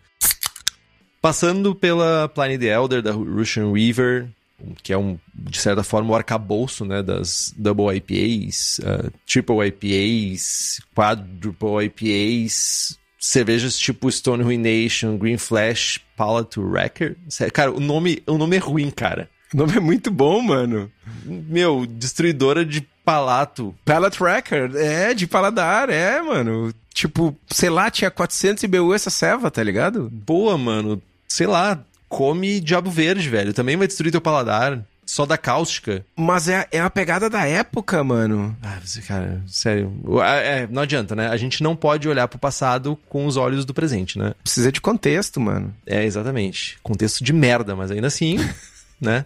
Passando pela Pliny the Elder, da Russian River, que é um, de certa forma, o arcabouço né, das Double IPAs, uh, Triple IPAs, Quadruple IPAs, cervejas tipo Stone Ruination, Green Flash, Palette Wrecker. Cara, o nome, o nome é ruim, cara. O nome é muito bom, mano. Meu, destruidora de palato. Palette Wrecker, é, de paladar, é, mano. Tipo, sei lá, tinha 400 IBU essa ceva, tá ligado? Boa, mano. Sei lá, come diabo verde, velho. Também vai destruir teu paladar só da cáustica. Mas é, é a pegada da época, mano. Ah, cara, sério. É, não adianta, né? A gente não pode olhar pro passado com os olhos do presente, né? Precisa de contexto, mano. É, exatamente. Contexto de merda, mas ainda assim, *laughs* né?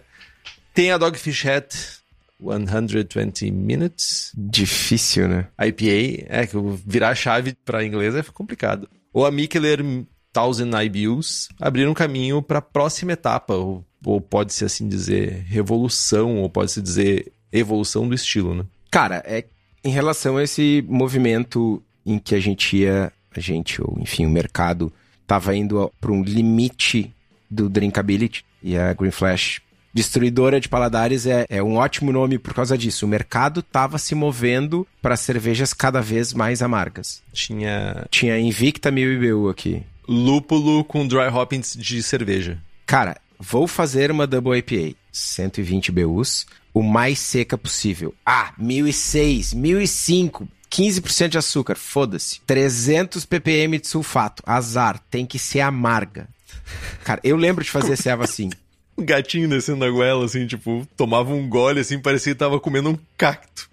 Tem a Dogfish Hat 120 Minutes. Difícil, né? IPA, é que virar a chave para inglês é complicado. Ou a Mikkeller Thousand IBUs abriram caminho para a próxima etapa, o ou pode-se assim dizer revolução, ou pode-se dizer evolução do estilo, né? Cara, é em relação a esse movimento em que a gente ia, a gente, ou enfim, o mercado estava indo para um limite do drinkability e a Green Flash Destruidora de paladares é, é, um ótimo nome por causa disso. O mercado estava se movendo para cervejas cada vez mais amargas. Tinha. Tinha Invicta 1000 IBU aqui. Lúpulo com dry hoppings de cerveja. Cara, Vou fazer uma Double IPA, 120 BUs, o mais seca possível. Ah, 1006, 1005, 15% de açúcar, foda-se. 300 ppm de sulfato, azar, tem que ser amarga. Cara, eu lembro de fazer ceva assim. *laughs* Um gatinho descendo a goela, assim, tipo, tomava um gole, assim, parecia que tava comendo um cacto.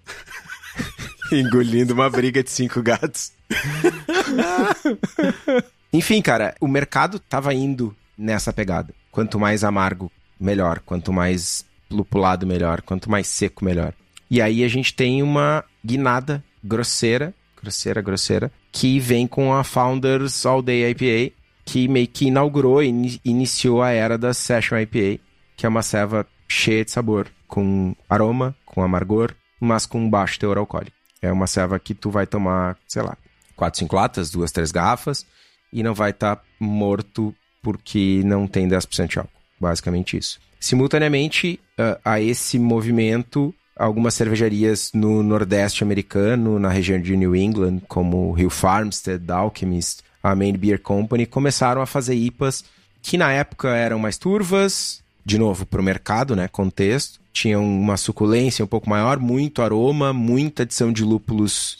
*laughs* Engolindo uma briga de cinco gatos. *laughs* Enfim, cara, o mercado tava indo nessa pegada. Quanto mais amargo, melhor. Quanto mais lupulado, melhor. Quanto mais seco, melhor. E aí a gente tem uma guinada grosseira, grosseira, grosseira, que vem com a Founders All Day IPA, que meio que inaugurou e iniciou a era da Session IPA, que é uma ceva cheia de sabor, com aroma, com amargor, mas com baixo teor alcoólico. É uma ceva que tu vai tomar, sei lá, 4, 5 latas, duas, três garrafas, e não vai estar tá morto porque não tem 10% de álcool. Basicamente isso. Simultaneamente uh, a esse movimento, algumas cervejarias no Nordeste americano, na região de New England, como Hill Farmstead, Alchemist, a Main Beer Company, começaram a fazer IPAs que na época eram mais turvas, de novo, para o mercado, né? Contexto. Tinham uma suculência um pouco maior, muito aroma, muita adição de lúpulos.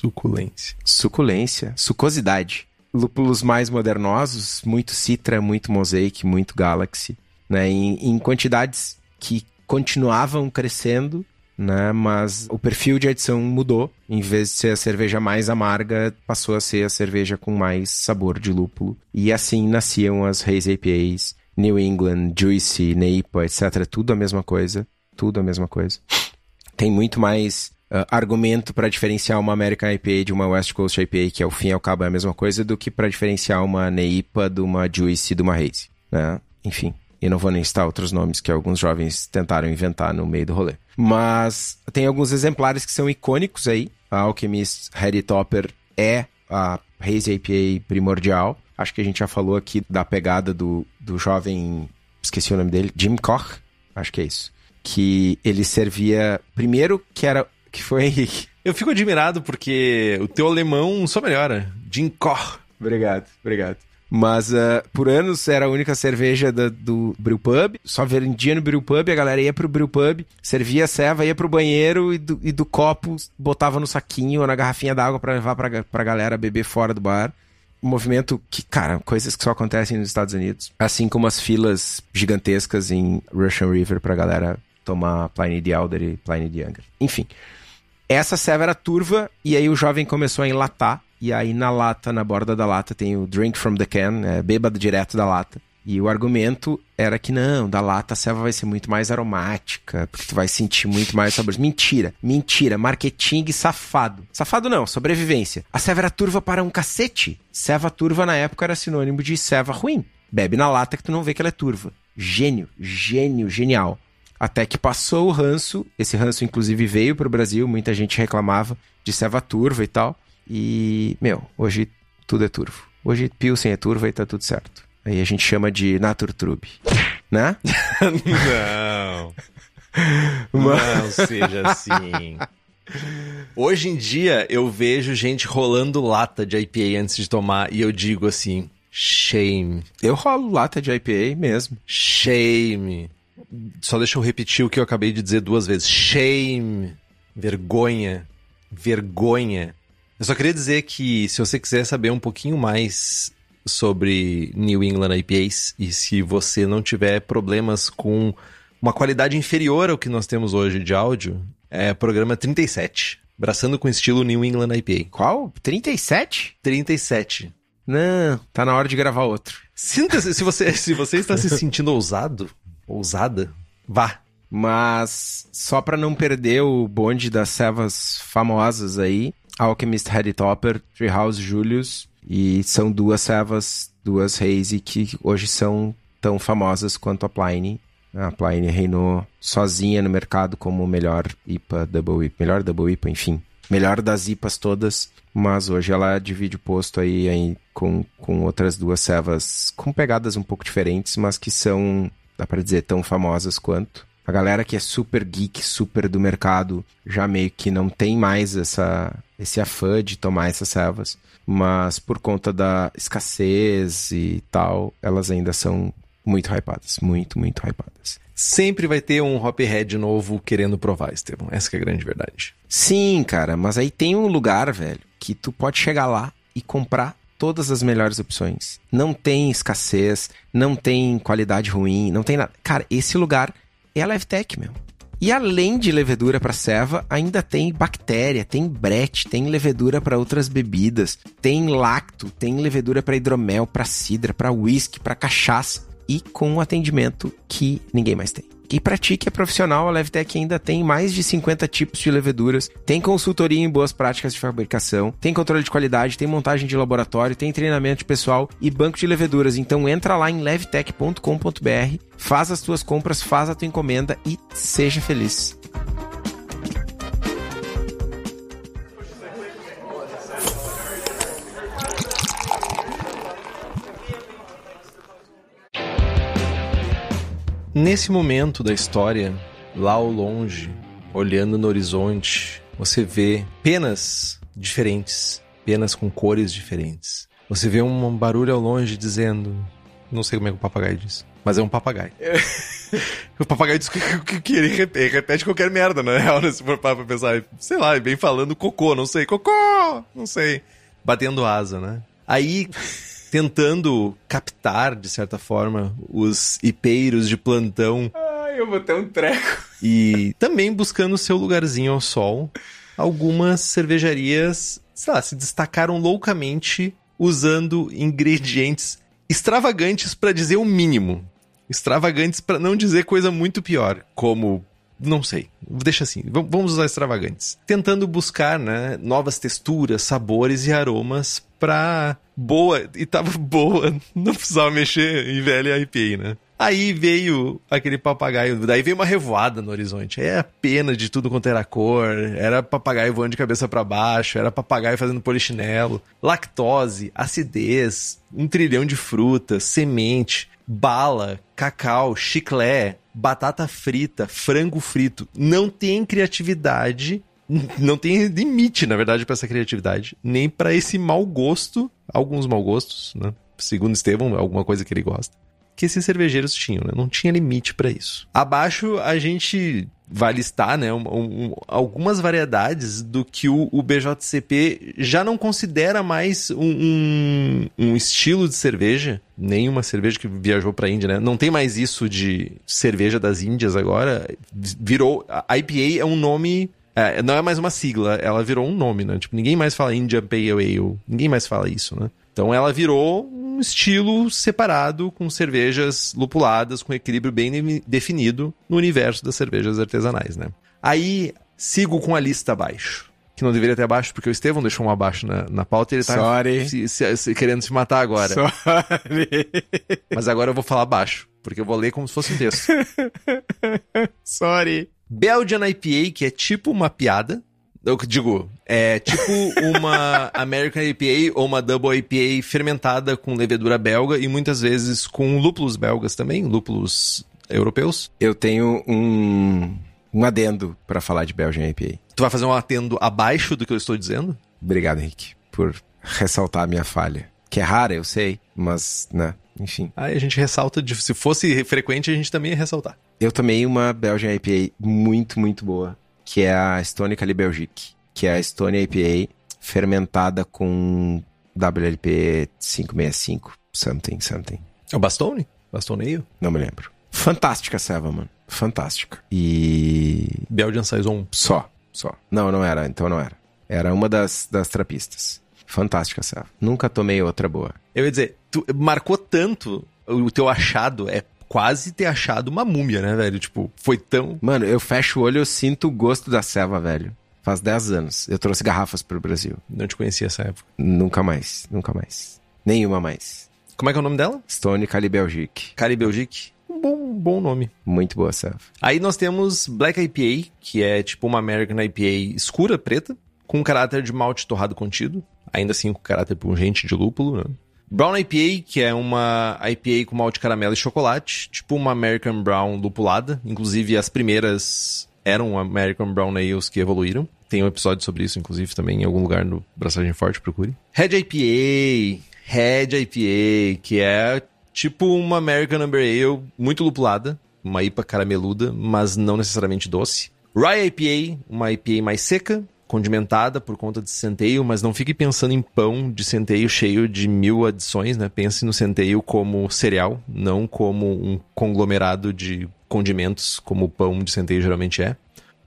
Suculência. Suculência. Sucosidade. Lúpulos mais modernosos, muito Citra, muito Mosaic, muito Galaxy, né? Em, em quantidades que continuavam crescendo, né? Mas o perfil de adição mudou. Em vez de ser a cerveja mais amarga, passou a ser a cerveja com mais sabor de lúpulo. E assim nasciam as Haze IPAs, New England, Juicy, Neipa, etc. Tudo a mesma coisa. Tudo a mesma coisa. Tem muito mais uh, argumento para diferenciar uma American IPA de uma West Coast IPA, que ao fim e ao cabo é a mesma coisa, do que para diferenciar uma Neipa de uma Juicy de uma Haze. Né? Enfim, e não vou nem citar outros nomes que alguns jovens tentaram inventar no meio do rolê. Mas tem alguns exemplares que são icônicos aí. A Alchemist Harry Topper é a Haze IPA primordial. Acho que a gente já falou aqui da pegada do, do jovem, esqueci o nome dele, Jim Koch, acho que é isso. Que ele servia, primeiro que era, que foi... Eu fico admirado porque o teu alemão só melhora. Jim Koch. Obrigado, obrigado. Mas uh, por anos era a única cerveja da, do Brewpub. Só vendia no Brewpub, a galera ia pro Brewpub, servia a ceva, ia pro banheiro e do, e do copo botava no saquinho ou na garrafinha d'água para levar pra, pra galera beber fora do bar um movimento que, cara, coisas que só acontecem nos Estados Unidos. Assim como as filas gigantescas em Russian River pra galera tomar Pliny the Elder e Pliny the Younger. Enfim, essa ceva era turva e aí o jovem começou a enlatar. E aí na lata, na borda da lata, tem o Drink from the Can, é, direto da lata. E o argumento era que não, da lata a ceva vai ser muito mais aromática, porque tu vai sentir muito mais sabores. Mentira, mentira, marketing safado. Safado não, sobrevivência. A ceva era turva para um cacete. Ceva turva na época era sinônimo de ceva ruim. Bebe na lata que tu não vê que ela é turva. Gênio, gênio, genial. Até que passou o ranço, esse ranço inclusive veio para o Brasil, muita gente reclamava de ceva turva e tal. E, meu, hoje tudo é turvo. Hoje Pilsen é turva e tá tudo certo. Aí a gente chama de Naturtrube, né? *laughs* não. Mas... Não seja assim. Hoje em dia eu vejo gente rolando lata de IPA antes de tomar e eu digo assim, shame. Eu rolo lata de IPA mesmo. Shame. Só deixa eu repetir o que eu acabei de dizer duas vezes. Shame. Vergonha. Vergonha. Eu só queria dizer que se você quiser saber um pouquinho mais sobre New England IPAs e se você não tiver problemas com uma qualidade inferior ao que nós temos hoje de áudio, é programa 37. Braçando com estilo New England IPA. Qual? 37? 37. Não, tá na hora de gravar outro. Sinta-se, se você, se você está se sentindo *laughs* ousado, ousada, vá. Mas só para não perder o bonde das cevas famosas aí, Alchemist Heady Topper, Treehouse Julius, e são duas servas, duas Haze que hoje são tão famosas quanto a Pliny. A Pliny reinou sozinha no mercado como melhor IPA, Double IPA, melhor Double IPA, enfim. Melhor das IPAs todas, mas hoje ela divide o posto aí, aí com, com outras duas servas com pegadas um pouco diferentes, mas que são, dá para dizer, tão famosas quanto. A galera que é super geek, super do mercado, já meio que não tem mais essa, esse afã de tomar essas servas mas por conta da escassez e tal, elas ainda são muito hypadas, muito, muito hypadas. Sempre vai ter um Hophead novo querendo provar, Estevam. Essa é a grande verdade. Sim, cara, mas aí tem um lugar, velho, que tu pode chegar lá e comprar todas as melhores opções. Não tem escassez, não tem qualidade ruim, não tem nada. Cara, esse lugar é a Levtech, meu. E além de levedura para ceva, ainda tem bactéria, tem brete, tem levedura para outras bebidas, tem lacto, tem levedura para hidromel, para cidra, para whisky, para cachaça e com um atendimento que ninguém mais tem. E para ti que é profissional, a Levtech ainda tem mais de 50 tipos de leveduras, tem consultoria em boas práticas de fabricação, tem controle de qualidade, tem montagem de laboratório, tem treinamento pessoal e banco de leveduras. Então entra lá em levtech.com.br, faz as tuas compras, faz a tua encomenda e seja feliz. Nesse momento da história, lá ao longe, olhando no horizonte, você vê penas diferentes, penas com cores diferentes. Você vê um barulho ao longe dizendo. Não sei como é que o papagaio diz, mas é um papagaio. *laughs* o papagaio diz que, que, que ele repete, repete, qualquer merda, na real, *laughs* né? Se for para pensar, sei lá, vem falando cocô, não sei, cocô, não sei, batendo asa, né? Aí tentando captar, de certa forma, os ipeiros de plantão. Ai, eu vou ter um treco. E também buscando seu lugarzinho ao sol, algumas cervejarias, sei lá, se destacaram loucamente usando ingredientes extravagantes para dizer o mínimo. Extravagantes para não dizer coisa muito pior, como não sei, deixa assim, vamos usar extravagantes. Tentando buscar, né, novas texturas, sabores e aromas pra boa, e tava boa, *laughs* não precisava mexer em velha IPA, né? Aí veio aquele papagaio, daí veio uma revoada no horizonte. É a pena de tudo quanto era cor, era papagaio voando de cabeça para baixo, era papagaio fazendo polichinelo, lactose, acidez, um trilhão de frutas, semente, bala, cacau, chiclé, batata frita, frango frito. Não tem criatividade não tem limite, na verdade, para essa criatividade, nem para esse mau gosto, alguns mau gostos, né? Segundo Estevão, alguma coisa que ele gosta, que esses cervejeiros tinham, né? Não tinha limite para isso. Abaixo a gente vai listar, né, um, um, algumas variedades do que o, o, BJCP já não considera mais um, um, estilo de cerveja, nenhuma cerveja que viajou para a Índia, né? Não tem mais isso de cerveja das Índias agora. Virou IPA é um nome é, não é mais uma sigla, ela virou um nome, né? Tipo, ninguém mais fala Indian Pale Ale, ninguém mais fala isso, né? Então ela virou um estilo separado com cervejas lupuladas, com equilíbrio bem definido no universo das cervejas artesanais, né? Aí sigo com a lista abaixo. Que não deveria ter abaixo, porque o Estevão deixou um abaixo na, na pauta e ele tá se, se, se, querendo se matar agora. Sorry. Mas agora eu vou falar abaixo, porque eu vou ler como se fosse um texto. *laughs* Sorry. Belgian IPA, que é tipo uma piada. Eu digo, é tipo uma *laughs* American IPA ou uma Double IPA fermentada com levedura belga e muitas vezes com lúpulos belgas também, lúpulos europeus. Eu tenho um, um adendo para falar de Belgian IPA. Tu vai fazer um adendo abaixo do que eu estou dizendo? Obrigado, Henrique, por ressaltar a minha falha. Que é rara, eu sei, mas, né, enfim. Aí a gente ressalta, de, se fosse frequente, a gente também ia ressaltar. Eu tomei uma Belgian IPA muito, muito boa, que é a Stone Cali Belgique, que é a Stone IPA fermentada com WLP 565, something, something. É o Bastone? Bastoneio? Não me lembro. Fantástica Seva, mano. Fantástica. E... Belgian Saison. Só, só. Não, não era, então não era. Era uma das, das trapistas. Fantástica Seva. Nunca tomei outra boa. Eu ia dizer, tu marcou tanto o teu achado, é quase ter achado uma múmia, né, velho? Tipo, foi tão. Mano, eu fecho o olho e eu sinto o gosto da ceva, velho. Faz 10 anos. Eu trouxe garrafas pro Brasil. Não te conhecia essa época. Nunca mais, nunca mais. Nenhuma mais. Como é que é o nome dela? Stone Cali Belgique. Cali Belgique? Um bom, bom nome. Muito boa ceva. Aí nós temos Black IPA, que é tipo uma American IPA escura, preta, com um caráter de malte torrado contido. Ainda assim com caráter pungente de lúpulo, né? Brown IPA, que é uma IPA com malte caramelo e chocolate, tipo uma American Brown lupulada. Inclusive, as primeiras eram American Brown Ales que evoluíram. Tem um episódio sobre isso, inclusive, também em algum lugar no Braçagem Forte, procure. Red IPA, Red IPA, que é tipo uma American Amber Ale muito lupulada, uma IPA carameluda, mas não necessariamente doce. Rye IPA, uma IPA mais seca, condimentada por conta de centeio, mas não fique pensando em pão de centeio cheio de mil adições, né? Pense no centeio como cereal, não como um conglomerado de condimentos, como o pão de centeio geralmente é.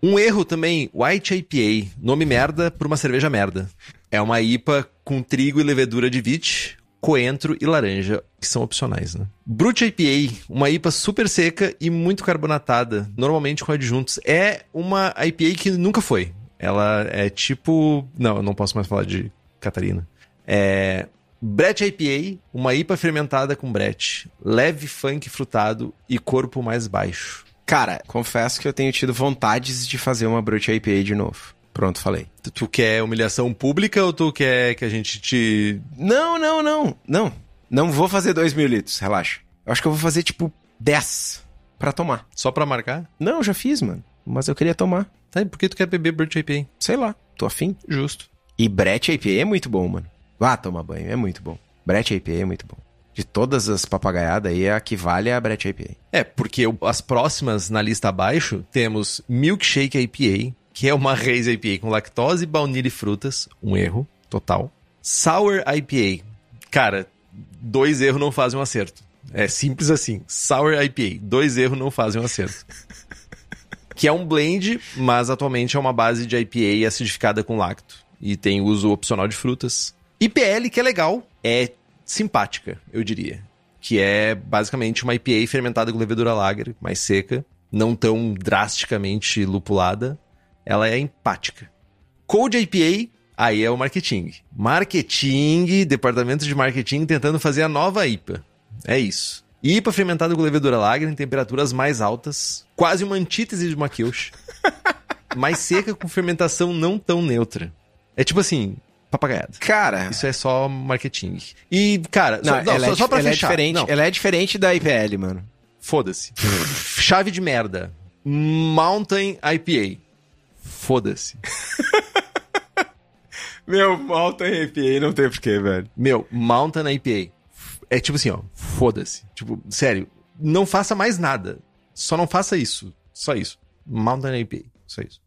Um erro também, White IPA, nome merda por uma cerveja merda. É uma IPA com trigo e levedura de wheat, coentro e laranja, que são opcionais, né? Brut IPA, uma IPA super seca e muito carbonatada, normalmente com adjuntos. É uma IPA que nunca foi. Ela é tipo. Não, eu não posso mais falar de Catarina. É. Brett IPA, uma IPA fermentada com Brett. Leve funk frutado e corpo mais baixo. Cara, confesso que eu tenho tido vontades de fazer uma Brut IPA de novo. Pronto, falei. Tu, tu quer humilhação pública ou tu quer que a gente te. Não, não, não. Não. Não vou fazer 2 mil litros, relaxa. Eu acho que eu vou fazer tipo 10 pra tomar. Só pra marcar? Não, eu já fiz, mano. Mas eu queria tomar. Tá, e por que tu quer beber Brut IPA? Sei lá, tô afim. Justo. E Brett IPA é muito bom, mano. Vá tomar banho, é muito bom. Brett IPA é muito bom. De todas as papagaiadas aí, a que vale é a Brett IPA. É, porque as próximas na lista abaixo temos Milkshake IPA, que é uma Haze IPA com lactose, baunilha e frutas. Um erro total. Sour IPA. Cara, dois erros não fazem um acerto. É simples assim. Sour IPA. Dois erros não fazem um acerto. Que é um blend, mas atualmente é uma base de IPA acidificada com lacto. E tem uso opcional de frutas. IPL, que é legal, é simpática, eu diria. Que é basicamente uma IPA fermentada com levedura lager, mais seca, não tão drasticamente lupulada. Ela é empática. Cold IPA, aí é o marketing. Marketing, departamento de marketing tentando fazer a nova IPA. É isso. IPA fermentada com levedura lager em temperaturas mais altas, quase uma antítese de uma *laughs* mais seca com fermentação não tão neutra. É tipo assim, papagaiada. Cara, Isso é só marketing. E, cara, não, só, não, ela, só, é, só pra ela é fechar. diferente. Não, Ela é diferente da IPL, mano. Foda-se. Chave de merda. Mountain IPA. Foda-se. *laughs* Meu, malta IPA não tem porquê, velho. Meu, Mountain IPA. É tipo assim, ó. Foda-se. Tipo, sério. Não faça mais nada. Só não faça isso. Só isso. Mountain IPA. Só isso.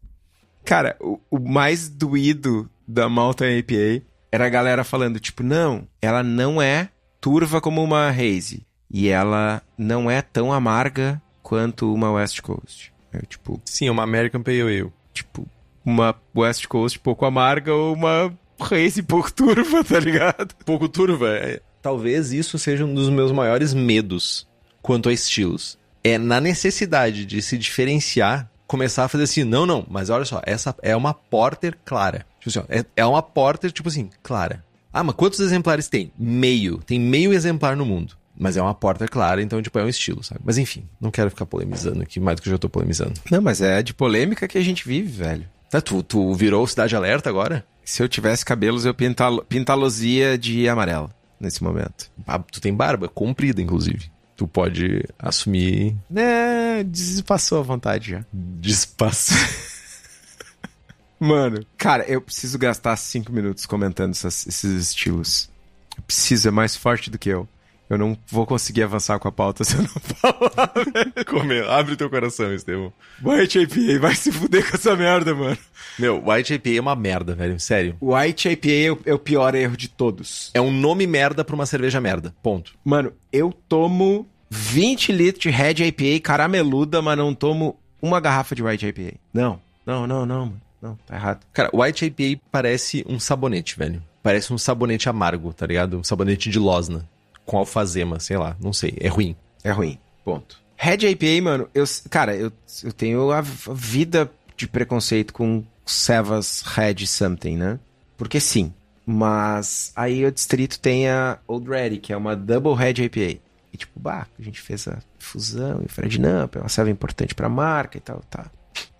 Cara, o, o mais doído da Mountain IPA era a galera falando, tipo, não, ela não é turva como uma Haze. E ela não é tão amarga quanto uma West Coast. É tipo, Sim, uma American Pale Ale. tipo, uma West Coast pouco amarga ou uma Haze pouco turva, *laughs* tá ligado? Pouco turva. é- Talvez isso seja um dos meus maiores medos quanto a estilos. É na necessidade de se diferenciar, começar a fazer assim, não, não, mas olha só, essa é uma porter clara. Tipo assim, ó, é, é uma porter, tipo assim, clara. Ah, mas quantos exemplares tem? Meio. Tem meio exemplar no mundo. Mas é uma porter clara, então, tipo, é um estilo, sabe? Mas enfim, não quero ficar polemizando aqui mais do que eu já tô polemizando. Não, mas é de polêmica que a gente vive, velho. Tá, tu, tu virou Cidade Alerta agora? Se eu tivesse cabelos, eu pintalo, pintalozia de amarelo nesse momento. Ah, tu tem barba, comprida, inclusive. Tu pode assumir É, despassou a vontade já. despaço. *laughs* Mano, cara, eu preciso gastar cinco minutos comentando essas- esses estilos. Eu preciso, é mais forte do que eu. Eu não vou conseguir avançar com a pauta se eu não *laughs* falar, velho. Come, abre teu coração, Estevão. White IPA, vai se fuder com essa merda, mano. Meu, White IPA é uma merda, velho. Sério. White IPA é o, é o pior erro de todos. É um nome merda pra uma cerveja merda. Ponto. Mano, eu tomo 20 litros de Red IPA carameluda, mas não tomo uma garrafa de White IPA. Não, não, não, não, mano. Não, tá errado. Cara, White IPA parece um sabonete, velho. Parece um sabonete amargo, tá ligado? Um sabonete de losna. Com alfazema, sei lá. Não sei. É ruim. É ruim. Ponto. Red IPA, mano, eu, cara, eu, eu tenho a, vida de preconceito com Sevas Red Something, né? Porque sim. Mas aí o distrito tem a Old Ready, que é uma Double Red IPA. E tipo, bah, a gente fez a fusão e o Fred não, é uma ceva importante pra marca e tal, tá.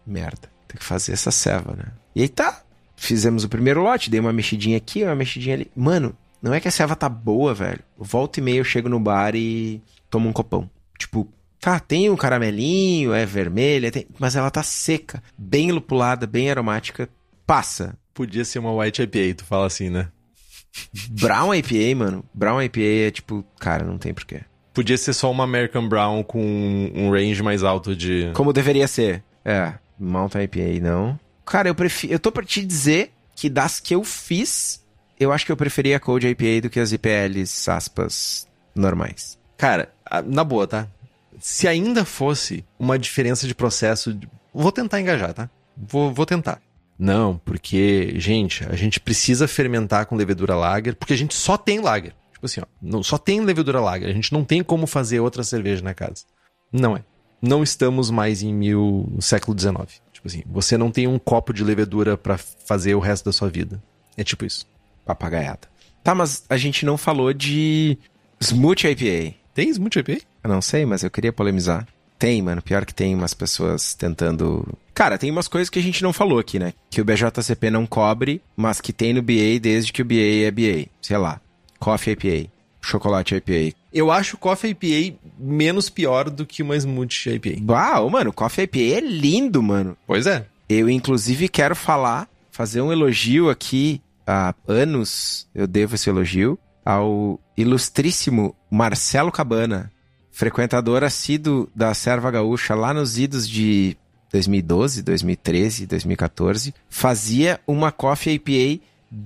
Merda. Tem que fazer essa ceva, né? E aí tá. Fizemos o primeiro lote, dei uma mexidinha aqui, uma mexidinha ali. Mano, não é que a ceva tá boa, velho. Volta e meia eu chego no bar e tomo um copão. Tipo, tá, tem um caramelinho, é vermelha, tem- mas ela tá seca, bem lupulada, bem aromática. Passa. Podia ser uma White IPA, tu fala assim, né? Brown IPA, mano. Brown IPA é tipo, cara, não tem porquê. Podia ser só uma American Brown com um range mais alto de. Como deveria ser. É, Mountain IPA não. Cara, eu prefiro. Eu tô pra te dizer que das que eu fiz, eu acho que eu preferia a Cold IPA do que as IPLs, aspas, normais. Cara, na boa, tá? Se ainda fosse uma diferença de processo. Vou tentar engajar, tá? Vou, vou tentar. Não, porque, gente, a gente precisa fermentar com levedura lager, porque a gente só tem lager. Tipo assim, ó, não, só tem levedura lager. A gente não tem como fazer outra cerveja na casa. Não é. Não estamos mais em mil, século XIX. Tipo assim, você não tem um copo de levedura para fazer o resto da sua vida. É tipo isso. Papagaiada. Tá, mas a gente não falou de Smooth IPA. Tem Smooth IPA? Eu não sei, mas eu queria polemizar. Tem, mano. Pior que tem umas pessoas tentando. Cara, tem umas coisas que a gente não falou aqui, né? Que o BJCP não cobre, mas que tem no BA desde que o BA é BA. Sei lá. Coffee IPA. Chocolate IPA. Eu acho o Coffee IPA menos pior do que uma Smooth IPA. Uau, mano. Coffee IPA é lindo, mano. Pois é. Eu, inclusive, quero falar, fazer um elogio aqui. Há anos eu devo esse elogio ao ilustríssimo Marcelo Cabana, frequentador assíduo da Serva Gaúcha lá nos idos de 2012, 2013, 2014, fazia uma coffee IPA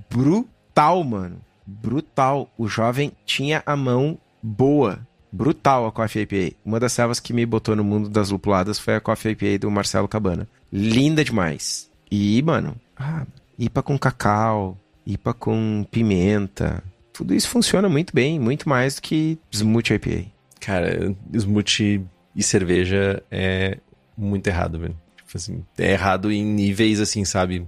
brutal, mano. Brutal. O jovem tinha a mão boa. Brutal a Coffee IPA. Uma das servas que me botou no mundo das lupuladas foi a Coffee IPA do Marcelo Cabana. Linda demais. E, mano, ah, IPA com cacau, IPA com pimenta. Tudo isso funciona muito bem, muito mais do que Smooth IPA. Cara, smoothie e cerveja é muito errado, velho. Tipo assim, é errado em níveis assim, sabe?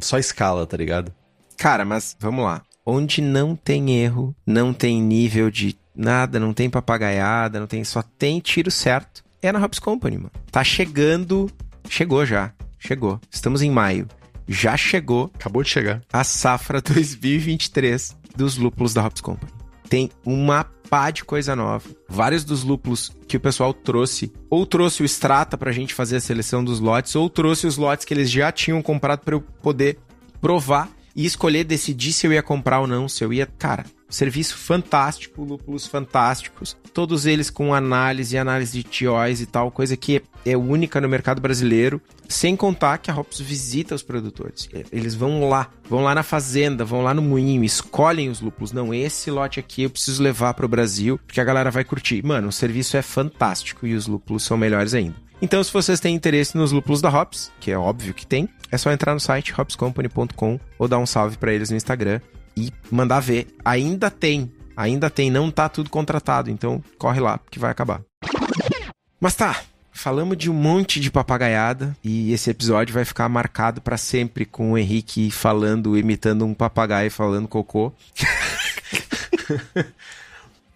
Só escala, tá ligado? Cara, mas vamos lá. Onde não tem erro, não tem nível de nada, não tem papagaiada, não tem, só tem tiro certo. É na Hops Company, mano. Tá chegando, chegou já, chegou. Estamos em maio. Já chegou. Acabou de chegar. A safra *laughs* 2023 dos lúpulos da Hops Company. Tem uma pá de coisa nova. Vários dos lúpulos que o pessoal trouxe, ou trouxe o extrata pra gente fazer a seleção dos lotes, ou trouxe os lotes que eles já tinham comprado para eu poder provar e escolher, decidir se eu ia comprar ou não, se eu ia. Cara, serviço fantástico, lúpulos fantásticos, todos eles com análise, análise de tióis e tal, coisa que é única no mercado brasileiro, sem contar que a Hops visita os produtores. Eles vão lá, vão lá na fazenda, vão lá no moinho, escolhem os lúpulos. Não, esse lote aqui eu preciso levar para o Brasil, porque a galera vai curtir. Mano, o serviço é fantástico e os lúpulos são melhores ainda. Então, se vocês têm interesse nos lúpulos da Hops, que é óbvio que tem, é só entrar no site hopscompany.com ou dar um salve para eles no Instagram e mandar ver. Ainda tem, ainda tem, não tá tudo contratado, então corre lá que vai acabar. Mas tá, falamos de um monte de papagaiada e esse episódio vai ficar marcado para sempre com o Henrique falando, imitando um papagaio falando cocô. *laughs*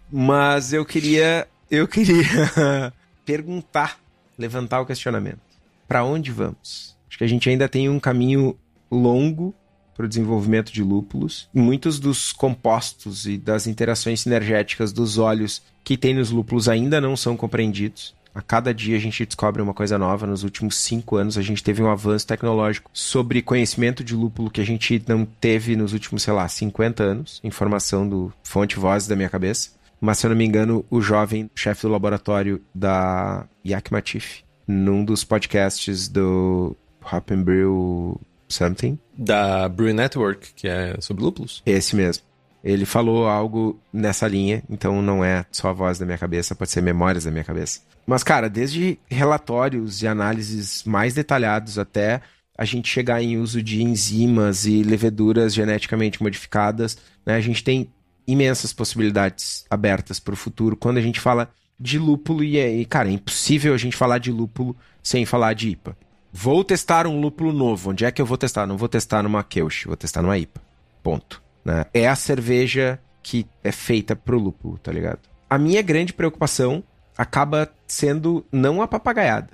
Mas eu queria, eu queria *laughs* perguntar, levantar o questionamento. Para onde vamos? Acho que a gente ainda tem um caminho longo para o desenvolvimento de lúpulos. Muitos dos compostos e das interações sinergéticas dos óleos que tem nos lúpulos ainda não são compreendidos. A cada dia a gente descobre uma coisa nova. Nos últimos cinco anos a gente teve um avanço tecnológico sobre conhecimento de lúpulo que a gente não teve nos últimos, sei lá, 50 anos. Informação do fonte voz da minha cabeça. Mas se eu não me engano, o jovem chefe do laboratório da Yakima Chief, num dos podcasts do Hop and Brew Something. Da Brew Network, que é sobre lúpulos? Esse mesmo. Ele falou algo nessa linha, então não é só a voz da minha cabeça, pode ser memórias da minha cabeça. Mas, cara, desde relatórios e análises mais detalhados até a gente chegar em uso de enzimas e leveduras geneticamente modificadas, né, a gente tem imensas possibilidades abertas para o futuro quando a gente fala de lúpulo e, é, e, cara, é impossível a gente falar de lúpulo sem falar de IPA. Vou testar um lúpulo novo. Onde é que eu vou testar? Não vou testar numa Keush, vou testar numa IPA. Ponto. Né? É a cerveja que é feita pro lúpulo, tá ligado? A minha grande preocupação acaba sendo não a papagaiada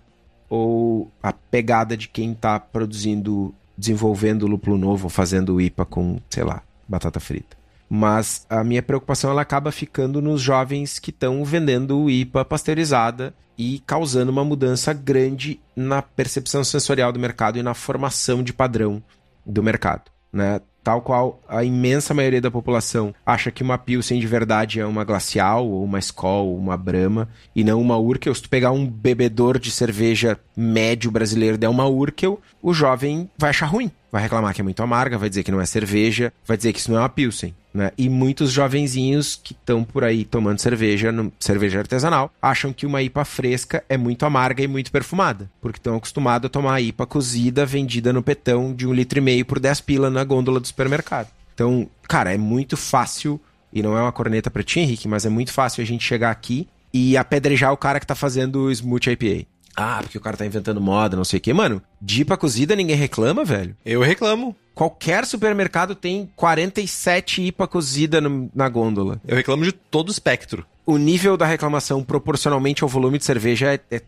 ou a pegada de quem tá produzindo, desenvolvendo lúpulo novo, fazendo IPA com, sei lá, batata frita. Mas a minha preocupação ela acaba ficando nos jovens que estão vendendo IPA pasteurizada e causando uma mudança grande na percepção sensorial do mercado e na formação de padrão do mercado. Né? tal qual a imensa maioria da população acha que uma Pilsen de verdade é uma glacial, ou uma Skol, ou uma Brahma, e não uma Urkel. Se tu pegar um bebedor de cerveja médio brasileiro e der uma Urkel, o jovem vai achar ruim. Vai reclamar que é muito amarga, vai dizer que não é cerveja, vai dizer que isso não é uma Pilsen. Né? E muitos jovenzinhos que estão por aí tomando cerveja, no, cerveja artesanal, acham que uma IPA fresca é muito amarga e muito perfumada, porque estão acostumados a tomar IPA cozida vendida no petão de um litro e meio por 10 pila na gôndola do supermercado. Então, cara, é muito fácil, e não é uma corneta pra ti, Henrique, mas é muito fácil a gente chegar aqui e apedrejar o cara que tá fazendo o Smooth IPA. Ah, porque o cara tá inventando moda, não sei o quê. Mano, dipa cozida ninguém reclama, velho. Eu reclamo. Qualquer supermercado tem 47 IPA cozida no, na gôndola. Eu reclamo de todo o espectro. O nível da reclamação proporcionalmente ao volume de cerveja é, é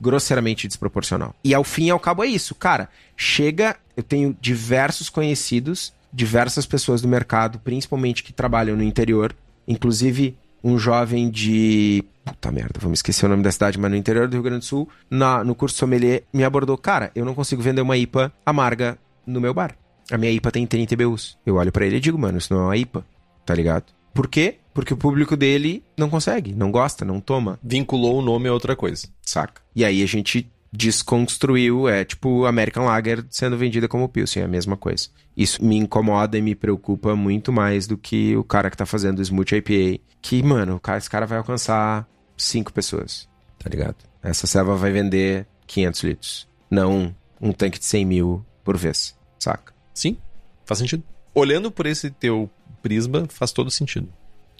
grosseiramente desproporcional. E ao fim e ao cabo é isso. Cara, chega. Eu tenho diversos conhecidos, diversas pessoas do mercado, principalmente que trabalham no interior, inclusive um jovem de. Puta merda, vamos esquecer o nome da cidade, mas no interior do Rio Grande do Sul, na, no curso sommelier, me abordou. Cara, eu não consigo vender uma IPA amarga no meu bar. A minha IPA tem 30 IBUs. Eu olho para ele e digo, mano, isso não é uma IPA, tá ligado? Por quê? Porque o público dele não consegue, não gosta, não toma. Vinculou o nome a outra coisa. Saca? E aí a gente desconstruiu, é tipo American Lager sendo vendida como Pilsen, é a mesma coisa. Isso me incomoda e me preocupa muito mais do que o cara que tá fazendo o Smooth IPA, que, mano, esse cara vai alcançar cinco pessoas, tá ligado? Essa serva vai vender 500 litros, não um tanque de 100 mil por vez, saca? Sim, faz sentido. Olhando por esse teu prisma, faz todo sentido.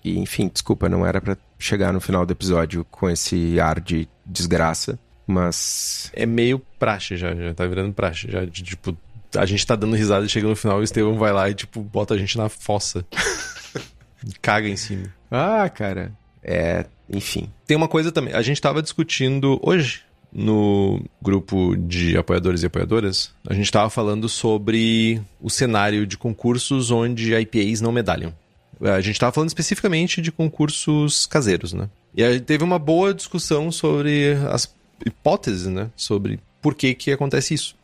E, enfim, desculpa, não era para chegar no final do episódio com esse ar de desgraça, mas. É meio praxe já, já tá virando praxe. Já, de, tipo, a gente tá dando risada e chega no final e o Estevão vai lá e, tipo, bota a gente na fossa. *laughs* Caga em cima. Ah, cara. É, enfim. Tem uma coisa também. A gente tava discutindo hoje no grupo de apoiadores e apoiadoras. A gente tava falando sobre o cenário de concursos onde IPAs não medalham. A gente tava falando especificamente de concursos caseiros, né? E aí teve uma boa discussão sobre as hipóteses, né? Sobre por que que acontece isso.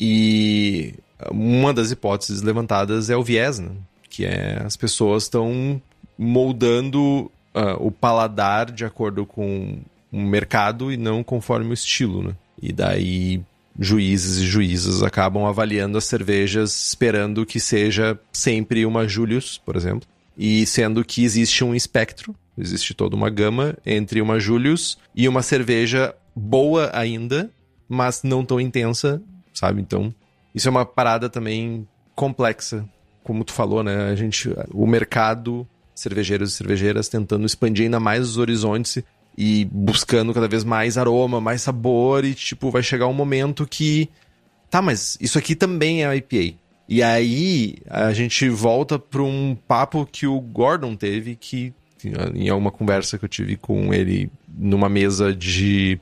E uma das hipóteses levantadas é o viés, né? Que é as pessoas estão moldando uh, o paladar de acordo com o mercado e não conforme o estilo, né? E daí juízes e juízas acabam avaliando as cervejas esperando que seja sempre uma Julius, por exemplo, e sendo que existe um espectro, existe toda uma gama entre uma Julius e uma cerveja boa ainda, mas não tão intensa, sabe? Então, isso é uma parada também complexa, como tu falou, né? A gente, o mercado, cervejeiros e cervejeiras tentando expandir ainda mais os horizontes e buscando cada vez mais aroma, mais sabor e tipo vai chegar um momento que tá, mas isso aqui também é IPA. E aí a gente volta para um papo que o Gordon teve que em alguma conversa que eu tive com ele numa mesa de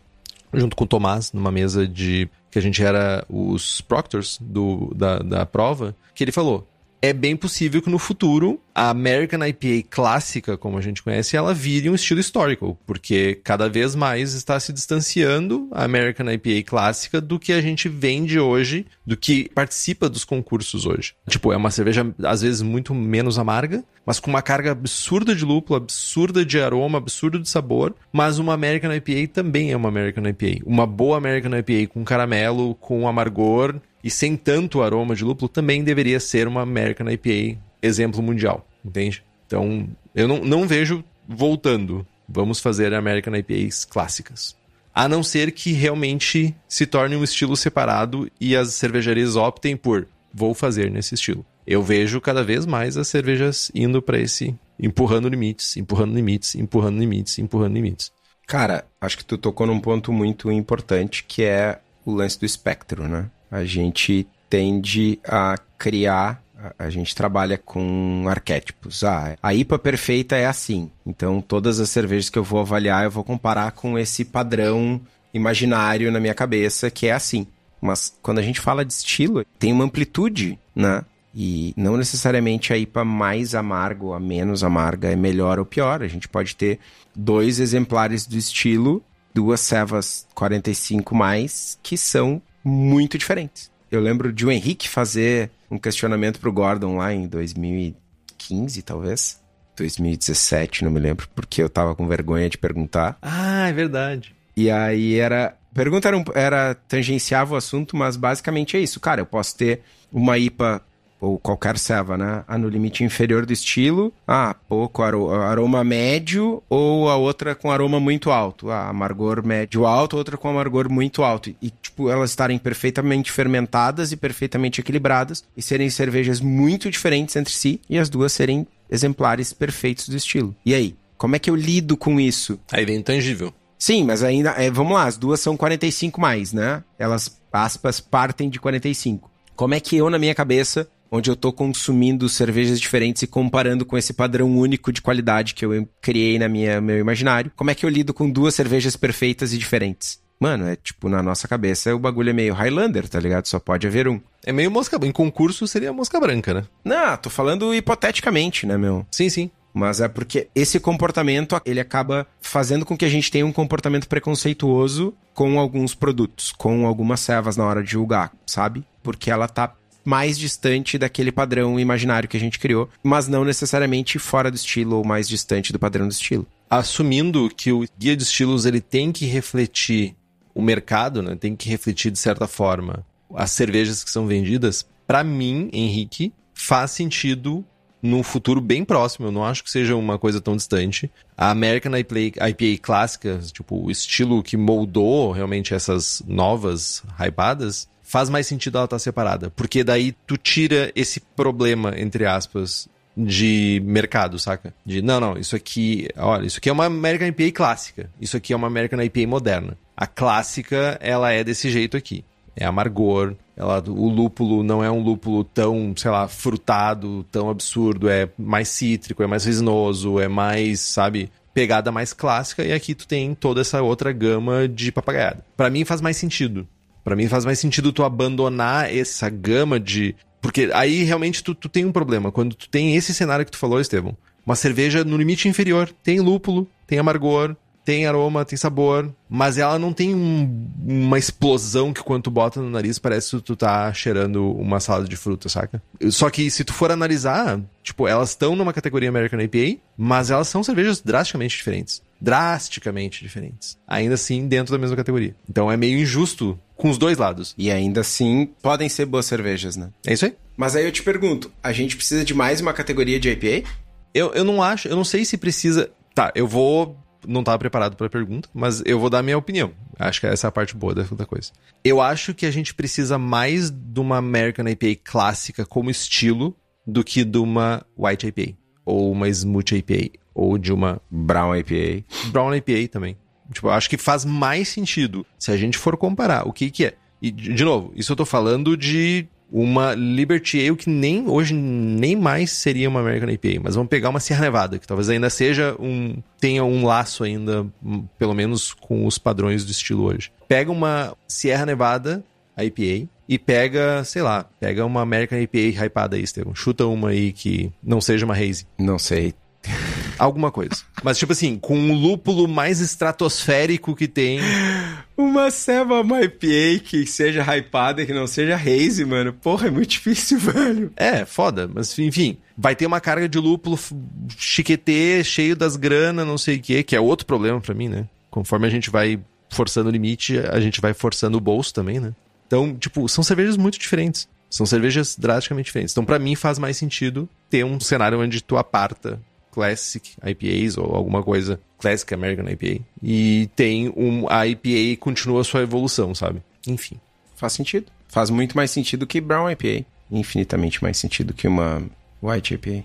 junto com o Tomás, numa mesa de. que a gente era os proctors do, da, da prova, que ele falou: é bem possível que no futuro a American IPA clássica, como a gente conhece, ela vire um estilo histórico, porque cada vez mais está se distanciando a American IPA clássica do que a gente vende hoje, do que participa dos concursos hoje. Tipo, é uma cerveja às vezes muito menos amarga, mas com uma carga absurda de lúpulo, absurda de aroma, absurda de sabor, mas uma American IPA também é uma American IPA. Uma boa American IPA com caramelo, com amargor e sem tanto aroma de lúpulo também deveria ser uma American IPA exemplo mundial, entende? Então, eu não, não vejo voltando. Vamos fazer American IPAs clássicas. A não ser que realmente se torne um estilo separado e as cervejarias optem por vou fazer nesse estilo. Eu vejo cada vez mais as cervejas indo para esse empurrando limites, empurrando limites, empurrando limites, empurrando limites. Cara, acho que tu tocou num ponto muito importante que é o lance do espectro, né? A gente tende a criar a gente trabalha com arquétipos. Ah, a IPA perfeita é assim. Então, todas as cervejas que eu vou avaliar, eu vou comparar com esse padrão imaginário na minha cabeça que é assim. Mas quando a gente fala de estilo, tem uma amplitude, né? E não necessariamente a IPA mais amarga ou a menos amarga é melhor ou pior. A gente pode ter dois exemplares do estilo, duas cevas 45 mais, que são muito diferentes. Eu lembro de o Henrique fazer um questionamento pro Gordon lá em 2015, talvez. 2017, não me lembro, porque eu tava com vergonha de perguntar. Ah, é verdade. E aí era. Pergunta era, um, era tangenciava o assunto, mas basicamente é isso. Cara, eu posso ter uma IPA ou qualquer ceva, né? Ah, no limite inferior do estilo, ah, pouco aroma médio, ou a outra com aroma muito alto. Ah, amargor médio alto, outra com amargor muito alto. E, tipo, elas estarem perfeitamente fermentadas e perfeitamente equilibradas, e serem cervejas muito diferentes entre si, e as duas serem exemplares perfeitos do estilo. E aí? Como é que eu lido com isso? Aí vem intangível. Sim, mas ainda. É, vamos lá, as duas são 45 mais, né? Elas, aspas, partem de 45. Como é que eu, na minha cabeça, onde eu estou consumindo cervejas diferentes e comparando com esse padrão único de qualidade que eu criei na minha meu imaginário, como é que eu lido com duas cervejas perfeitas e diferentes? Mano, é tipo, na nossa cabeça o bagulho é meio Highlander, tá ligado? Só pode haver um. É meio mosca. Em concurso seria mosca branca, né? Não, tô falando hipoteticamente, né, meu? Sim, sim. Mas é porque esse comportamento, ele acaba fazendo com que a gente tenha um comportamento preconceituoso com alguns produtos, com algumas servas na hora de julgar, sabe? Porque ela tá mais distante daquele padrão imaginário que a gente criou, mas não necessariamente fora do estilo ou mais distante do padrão do estilo. Assumindo que o guia de estilos ele tem que refletir o mercado, né? Tem que refletir de certa forma as cervejas que são vendidas. Para mim, Henrique, faz sentido num futuro bem próximo, eu não acho que seja uma coisa tão distante. A American IPA, IPA clássica, tipo, o estilo que moldou realmente essas novas hypadas, faz mais sentido ela estar tá separada. Porque daí tu tira esse problema, entre aspas, de mercado, saca? De, não, não, isso aqui, olha, isso aqui é uma American IPA clássica. Isso aqui é uma American IPA moderna. A clássica, ela é desse jeito aqui. É amargor, ela, o lúpulo não é um lúpulo tão, sei lá, frutado, tão absurdo, é mais cítrico, é mais resinoso, é mais, sabe, pegada mais clássica, e aqui tu tem toda essa outra gama de papagaiada. Para mim faz mais sentido. Para mim faz mais sentido tu abandonar essa gama de. Porque aí realmente tu, tu tem um problema. Quando tu tem esse cenário que tu falou, Estevão, uma cerveja no limite inferior, tem lúpulo, tem amargor, tem aroma, tem sabor, mas ela não tem um, uma explosão que quando tu bota no nariz parece que tu tá cheirando uma salada de fruta, saca? Só que se tu for analisar, tipo, elas estão numa categoria American IPA, mas elas são cervejas drasticamente diferentes. Drasticamente diferentes. Ainda assim, dentro da mesma categoria. Então é meio injusto com os dois lados. E ainda assim, podem ser boas cervejas, né? É isso aí. Mas aí eu te pergunto, a gente precisa de mais uma categoria de IPA? Eu, eu não acho, eu não sei se precisa. Tá, eu vou não estava preparado para a pergunta, mas eu vou dar a minha opinião. Acho que essa é a parte boa da, da coisa. Eu acho que a gente precisa mais de uma American IPA clássica como estilo do que de uma White IPA, ou uma Smooth IPA, ou de uma Brown IPA. Brown IPA também. Tipo, acho que faz mais sentido se a gente for comparar o que que é. E, de novo, isso eu tô falando de uma Liberty Ale que nem hoje nem mais seria uma American IPA, mas vamos pegar uma Sierra Nevada, que talvez ainda seja um tenha um laço ainda, pelo menos com os padrões do estilo hoje. Pega uma Sierra Nevada IPA e pega, sei lá, pega uma American IPA hypada aí, Estevam. Chuta uma aí que não seja uma haze. Não sei. *laughs* Alguma coisa. Mas, tipo assim, com o lúpulo mais estratosférico que tem. Uma ceva IPA que seja hypada e que não seja haze, mano. Porra, é muito difícil, *laughs* velho. É, foda. Mas, enfim, vai ter uma carga de lúpulo chiquetê, cheio das granas, não sei o quê, que é outro problema para mim, né? Conforme a gente vai forçando o limite, a gente vai forçando o bolso também, né? Então, tipo, são cervejas muito diferentes. São cervejas drasticamente diferentes. Então, para mim, faz mais sentido ter um cenário onde tu aparta Classic IPAs ou alguma coisa Classic American IPA. E tem um. A IPA continua a sua evolução, sabe? Enfim. Faz sentido. Faz muito mais sentido que Brown IPA. Infinitamente mais sentido que uma White IPA.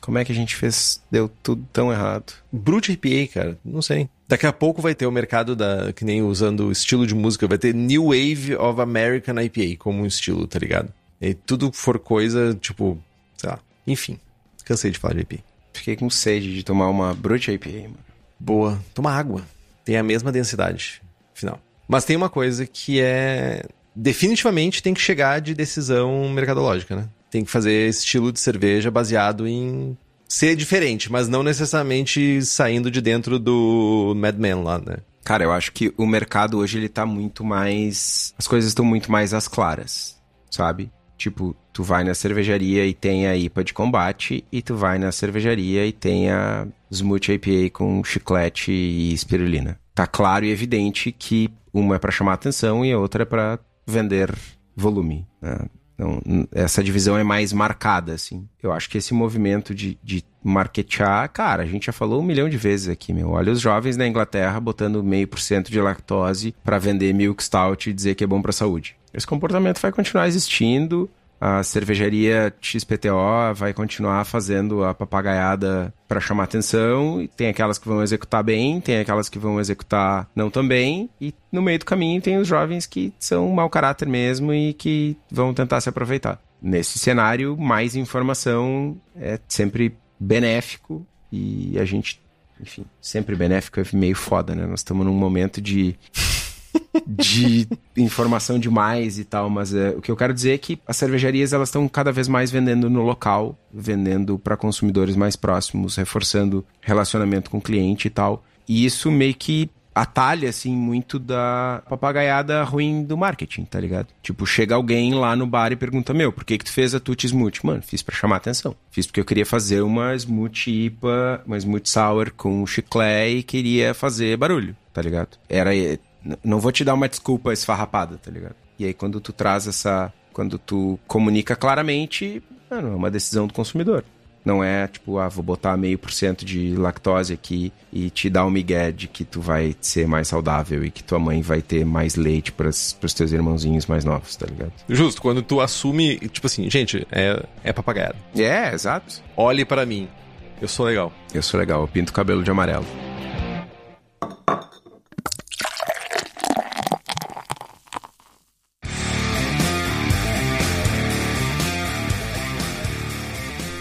Como é que a gente fez? Deu tudo tão errado. Brute IPA, cara, não sei. Daqui a pouco vai ter o mercado da. Que nem usando o estilo de música, vai ter New Wave of American IPA como um estilo, tá ligado? E tudo for coisa, tipo, sei lá. Enfim, cansei de falar de IPA. Fiquei com sede de tomar uma Brute IPA, mano. Boa. Toma água. Tem a mesma densidade final. Mas tem uma coisa que é. Definitivamente tem que chegar de decisão mercadológica, né? Tem que fazer estilo de cerveja baseado em ser diferente, mas não necessariamente saindo de dentro do Mad Men lá, né? Cara, eu acho que o mercado hoje ele tá muito mais. As coisas estão muito mais às claras, sabe? Tipo, tu vai na cervejaria e tem a IPA de combate, e tu vai na cervejaria e tem a Smooth IPA com chiclete e espirulina. Tá claro e evidente que uma é para chamar atenção e a outra é para vender volume. Né? Então, essa divisão é mais marcada, assim. Eu acho que esse movimento de, de marketear, cara, a gente já falou um milhão de vezes aqui, meu. Olha os jovens na Inglaterra botando meio por cento de lactose para vender milk stout e dizer que é bom para saúde. Esse comportamento vai continuar existindo a cervejaria XPTO vai continuar fazendo a papagaiada para chamar atenção. E tem aquelas que vão executar bem, tem aquelas que vão executar não tão bem. E no meio do caminho tem os jovens que são mau caráter mesmo e que vão tentar se aproveitar. Nesse cenário, mais informação é sempre benéfico e a gente, enfim, sempre benéfico é meio foda, né? Nós estamos num momento de de informação demais e tal, mas é, o que eu quero dizer é que as cervejarias elas estão cada vez mais vendendo no local, vendendo para consumidores mais próximos, reforçando relacionamento com o cliente e tal. E isso meio que atalha, assim, muito da papagaiada ruim do marketing, tá ligado? Tipo, chega alguém lá no bar e pergunta, meu, por que que tu fez a Tutti Smoothie? Mano, fiz para chamar atenção. Fiz porque eu queria fazer uma Smoothie IPA, uma Smoothie Sour com chiclete e queria fazer barulho, tá ligado? Era não vou te dar uma desculpa esfarrapada, tá ligado? E aí quando tu traz essa. Quando tu comunica claramente, mano, é uma decisão do consumidor. Não é tipo, ah, vou botar meio por cento de lactose aqui e te dar um migué de que tu vai ser mais saudável e que tua mãe vai ter mais leite para os teus irmãozinhos mais novos, tá ligado? Justo, quando tu assume, tipo assim, gente, é, é papagaiado. É, exato. Olhe para mim. Eu sou legal. Eu sou legal, eu pinto o cabelo de amarelo.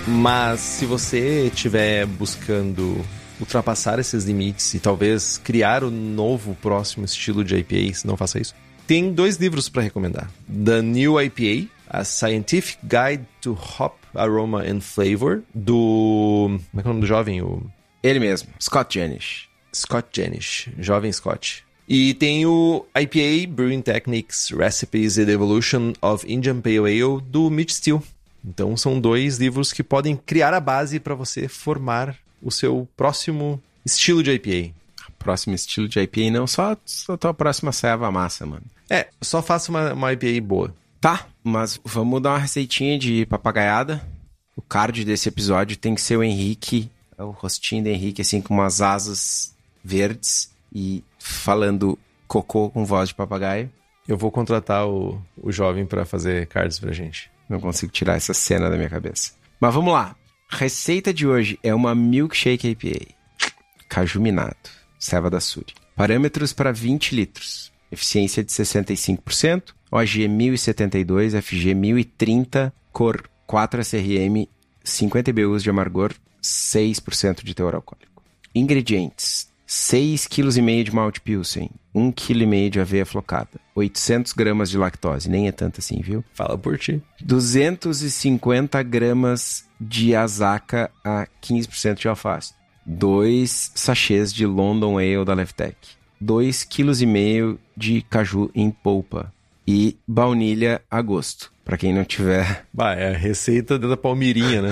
Mas se você estiver buscando ultrapassar esses limites e talvez criar o um novo próximo estilo de IPA, não faça isso. Tem dois livros para recomendar: The New IPA, A Scientific Guide to Hop Aroma and Flavor, do. Como é, é o nome do jovem? O... Ele mesmo, Scott Janish. Scott Janish, jovem Scott. E tem o IPA Brewing Techniques, Recipes and Evolution of Indian Pale Ale, do Mitch Steele. Então são dois livros que podem criar a base para você formar o seu próximo estilo de IPA. Próximo estilo de IPA não, só, só a tua próxima serva massa, mano. É, só faça uma, uma IPA boa. Tá, mas vamos dar uma receitinha de papagaiada. O card desse episódio tem que ser o Henrique, o rostinho do Henrique, assim, com umas asas verdes e falando cocô com voz de papagaio. Eu vou contratar o, o jovem para fazer cards pra gente. Não consigo tirar essa cena da minha cabeça. Mas vamos lá. receita de hoje é uma milkshake IPA. Caju minado. Ceva da Suri. Parâmetros para 20 litros. Eficiência de 65%. OG 1072, FG 1030, cor 4 SRM, 50 BUs de amargor, 6% de teor alcoólico. Ingredientes: 6,5 kg de malte pilsen, 1,5 kg de aveia flocada, 800 gramas de lactose, nem é tanto assim, viu? Fala por ti. 250 gramas de azaca a 15% de alface, 2 sachês de London Ale da Leftec, 2,5 kg de caju em polpa e baunilha a gosto. Pra quem não tiver. Bah, é a receita da Palmirinha, né?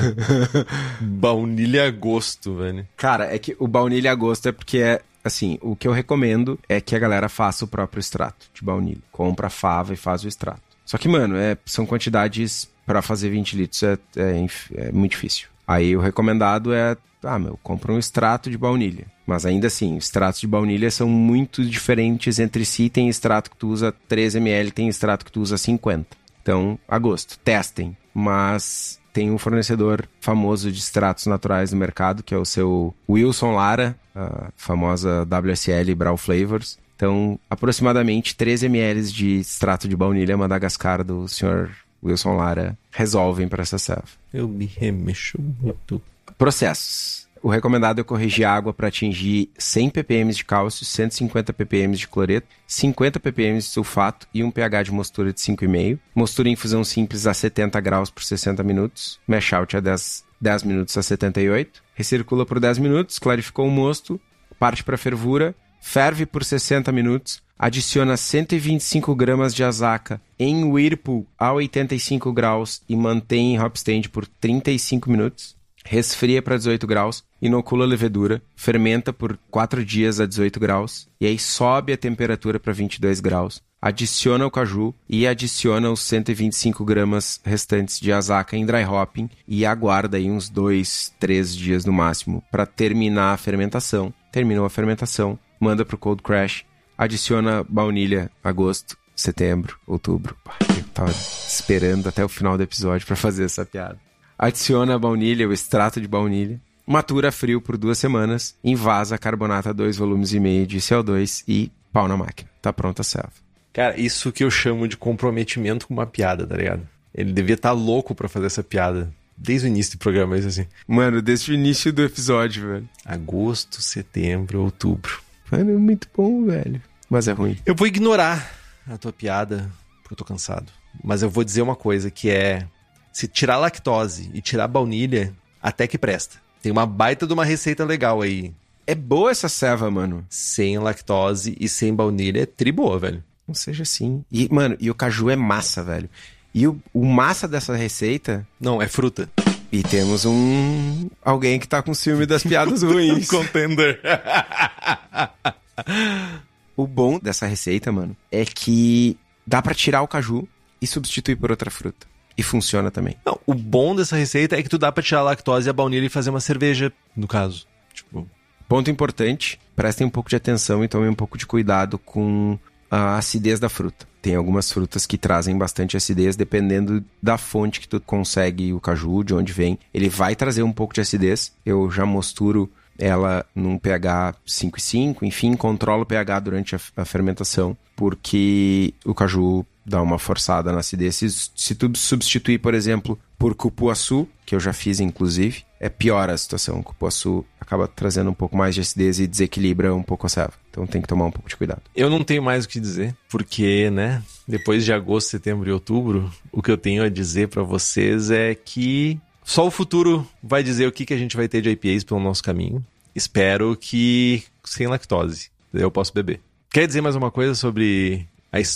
*laughs* baunilha a gosto, velho. Cara, é que o baunilha a gosto é porque é. Assim, o que eu recomendo é que a galera faça o próprio extrato de baunilha. Compra a fava e faz o extrato. Só que, mano, é, são quantidades para fazer 20 litros é, é, é muito difícil. Aí o recomendado é, ah, meu, compra um extrato de baunilha. Mas ainda assim, extratos de baunilha são muito diferentes entre si. Tem extrato que tu usa 3 ml, tem extrato que tu usa 50. Então, a gosto, testem. Mas tem um fornecedor famoso de extratos naturais no mercado, que é o seu Wilson Lara, a famosa WSL Brawl Flavors. Então, aproximadamente 13 ml de extrato de baunilha Madagascar do Sr. Wilson Lara resolvem para essa serva. Eu me remexo muito. Processos. O recomendado é corrigir água para atingir 100 ppm de cálcio, 150 ppm de cloreto, 50 ppm de sulfato e um pH de mostura de 5,5. Mostura em infusão simples a 70 graus por 60 minutos. Mash out a 10, 10 minutos a 78. Recircula por 10 minutos, clarificou o mosto, parte para fervura, ferve por 60 minutos, adiciona 125 gramas de azaca em Whirlpool a 85 graus e mantém em hop stand por 35 minutos. Resfria para 18 graus, inocula a levedura, fermenta por 4 dias a 18 graus e aí sobe a temperatura para 22 graus. Adiciona o caju e adiciona os 125 gramas restantes de azaca em dry hopping e aguarda aí uns 2, 3 dias no máximo para terminar a fermentação. Terminou a fermentação, manda pro cold crash, adiciona baunilha agosto, setembro, outubro. Eu tava esperando até o final do episódio para fazer essa piada. Adiciona a baunilha, o extrato de baunilha, matura frio por duas semanas, invasa carbonata 2 volumes e meio de CO2 e pau na máquina. Tá pronta a selva. Cara, isso que eu chamo de comprometimento com uma piada, tá ligado? Ele devia estar tá louco para fazer essa piada. Desde o início do programa, isso assim. Mano, desde o início do episódio, velho. Agosto, setembro, outubro. Mano, é muito bom, velho. Mas é ruim. Eu vou ignorar a tua piada, porque eu tô cansado. Mas eu vou dizer uma coisa que é... Se tirar lactose e tirar baunilha, até que presta. Tem uma baita de uma receita legal aí. É boa essa ceva, mano. Sem lactose e sem baunilha é tri boa, velho. Não seja assim. E, mano, e o caju é massa, velho. E o, o massa dessa receita. Não, é fruta. E temos um. alguém que tá com ciúme das piadas *laughs* ruins. Contender. *laughs* o bom dessa receita, mano, é que dá para tirar o caju e substituir por outra fruta. E funciona também. Não, o bom dessa receita é que tu dá pra tirar a lactose e a baunilha e fazer uma cerveja, no caso. Tipo. Ponto importante: prestem um pouco de atenção e tomem um pouco de cuidado com a acidez da fruta. Tem algumas frutas que trazem bastante acidez, dependendo da fonte que tu consegue o caju, de onde vem. Ele vai trazer um pouco de acidez. Eu já mosturo ela num pH 5,5, enfim, controla o pH durante a, a, fermentação, porque o caju dá uma forçada na acidez. Se, se tu substituir, por exemplo, por cupuaçu, que eu já fiz inclusive, é pior a situação. O cupuaçu acaba trazendo um pouco mais de acidez e desequilibra um pouco a serva. Então tem que tomar um pouco de cuidado. Eu não tenho mais o que dizer, porque, né, depois de agosto, setembro e outubro, o que eu tenho a dizer para vocês é que só o futuro vai dizer o que, que a gente vai ter de IPAs pelo nosso caminho. Espero que sem lactose. Eu posso beber. Quer dizer mais uma coisa sobre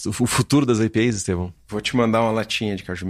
o futuro das IPAs, Estevão? Vou te mandar uma latinha de caju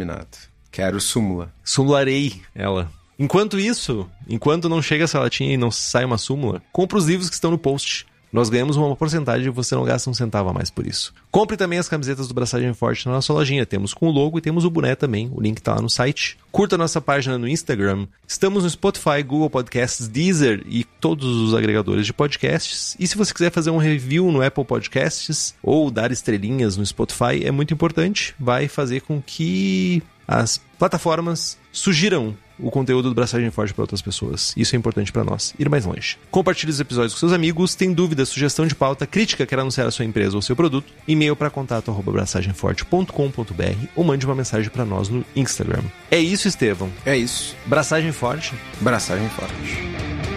Quero súmula. Sumularei ela. Enquanto isso, enquanto não chega essa latinha e não sai uma súmula, compra os livros que estão no post. Nós ganhamos uma porcentagem e você não gasta um centavo a mais por isso. Compre também as camisetas do Braçagem Forte na nossa lojinha. Temos com o logo e temos o boné também. O link está lá no site. Curta nossa página no Instagram. Estamos no Spotify, Google Podcasts, Deezer e todos os agregadores de podcasts. E se você quiser fazer um review no Apple Podcasts ou dar estrelinhas no Spotify, é muito importante. Vai fazer com que as plataformas sugiram o conteúdo do Braçagem Forte para outras pessoas. Isso é importante para nós. Ir mais longe. Compartilhe os episódios com seus amigos. Tem dúvida, sugestão de pauta, crítica, quer anunciar a sua empresa ou seu produto? E-mail para contato braçagemforte.com.br ou mande uma mensagem para nós no Instagram. É isso, Estevão. É isso. Braçagem Forte. Braçagem Forte.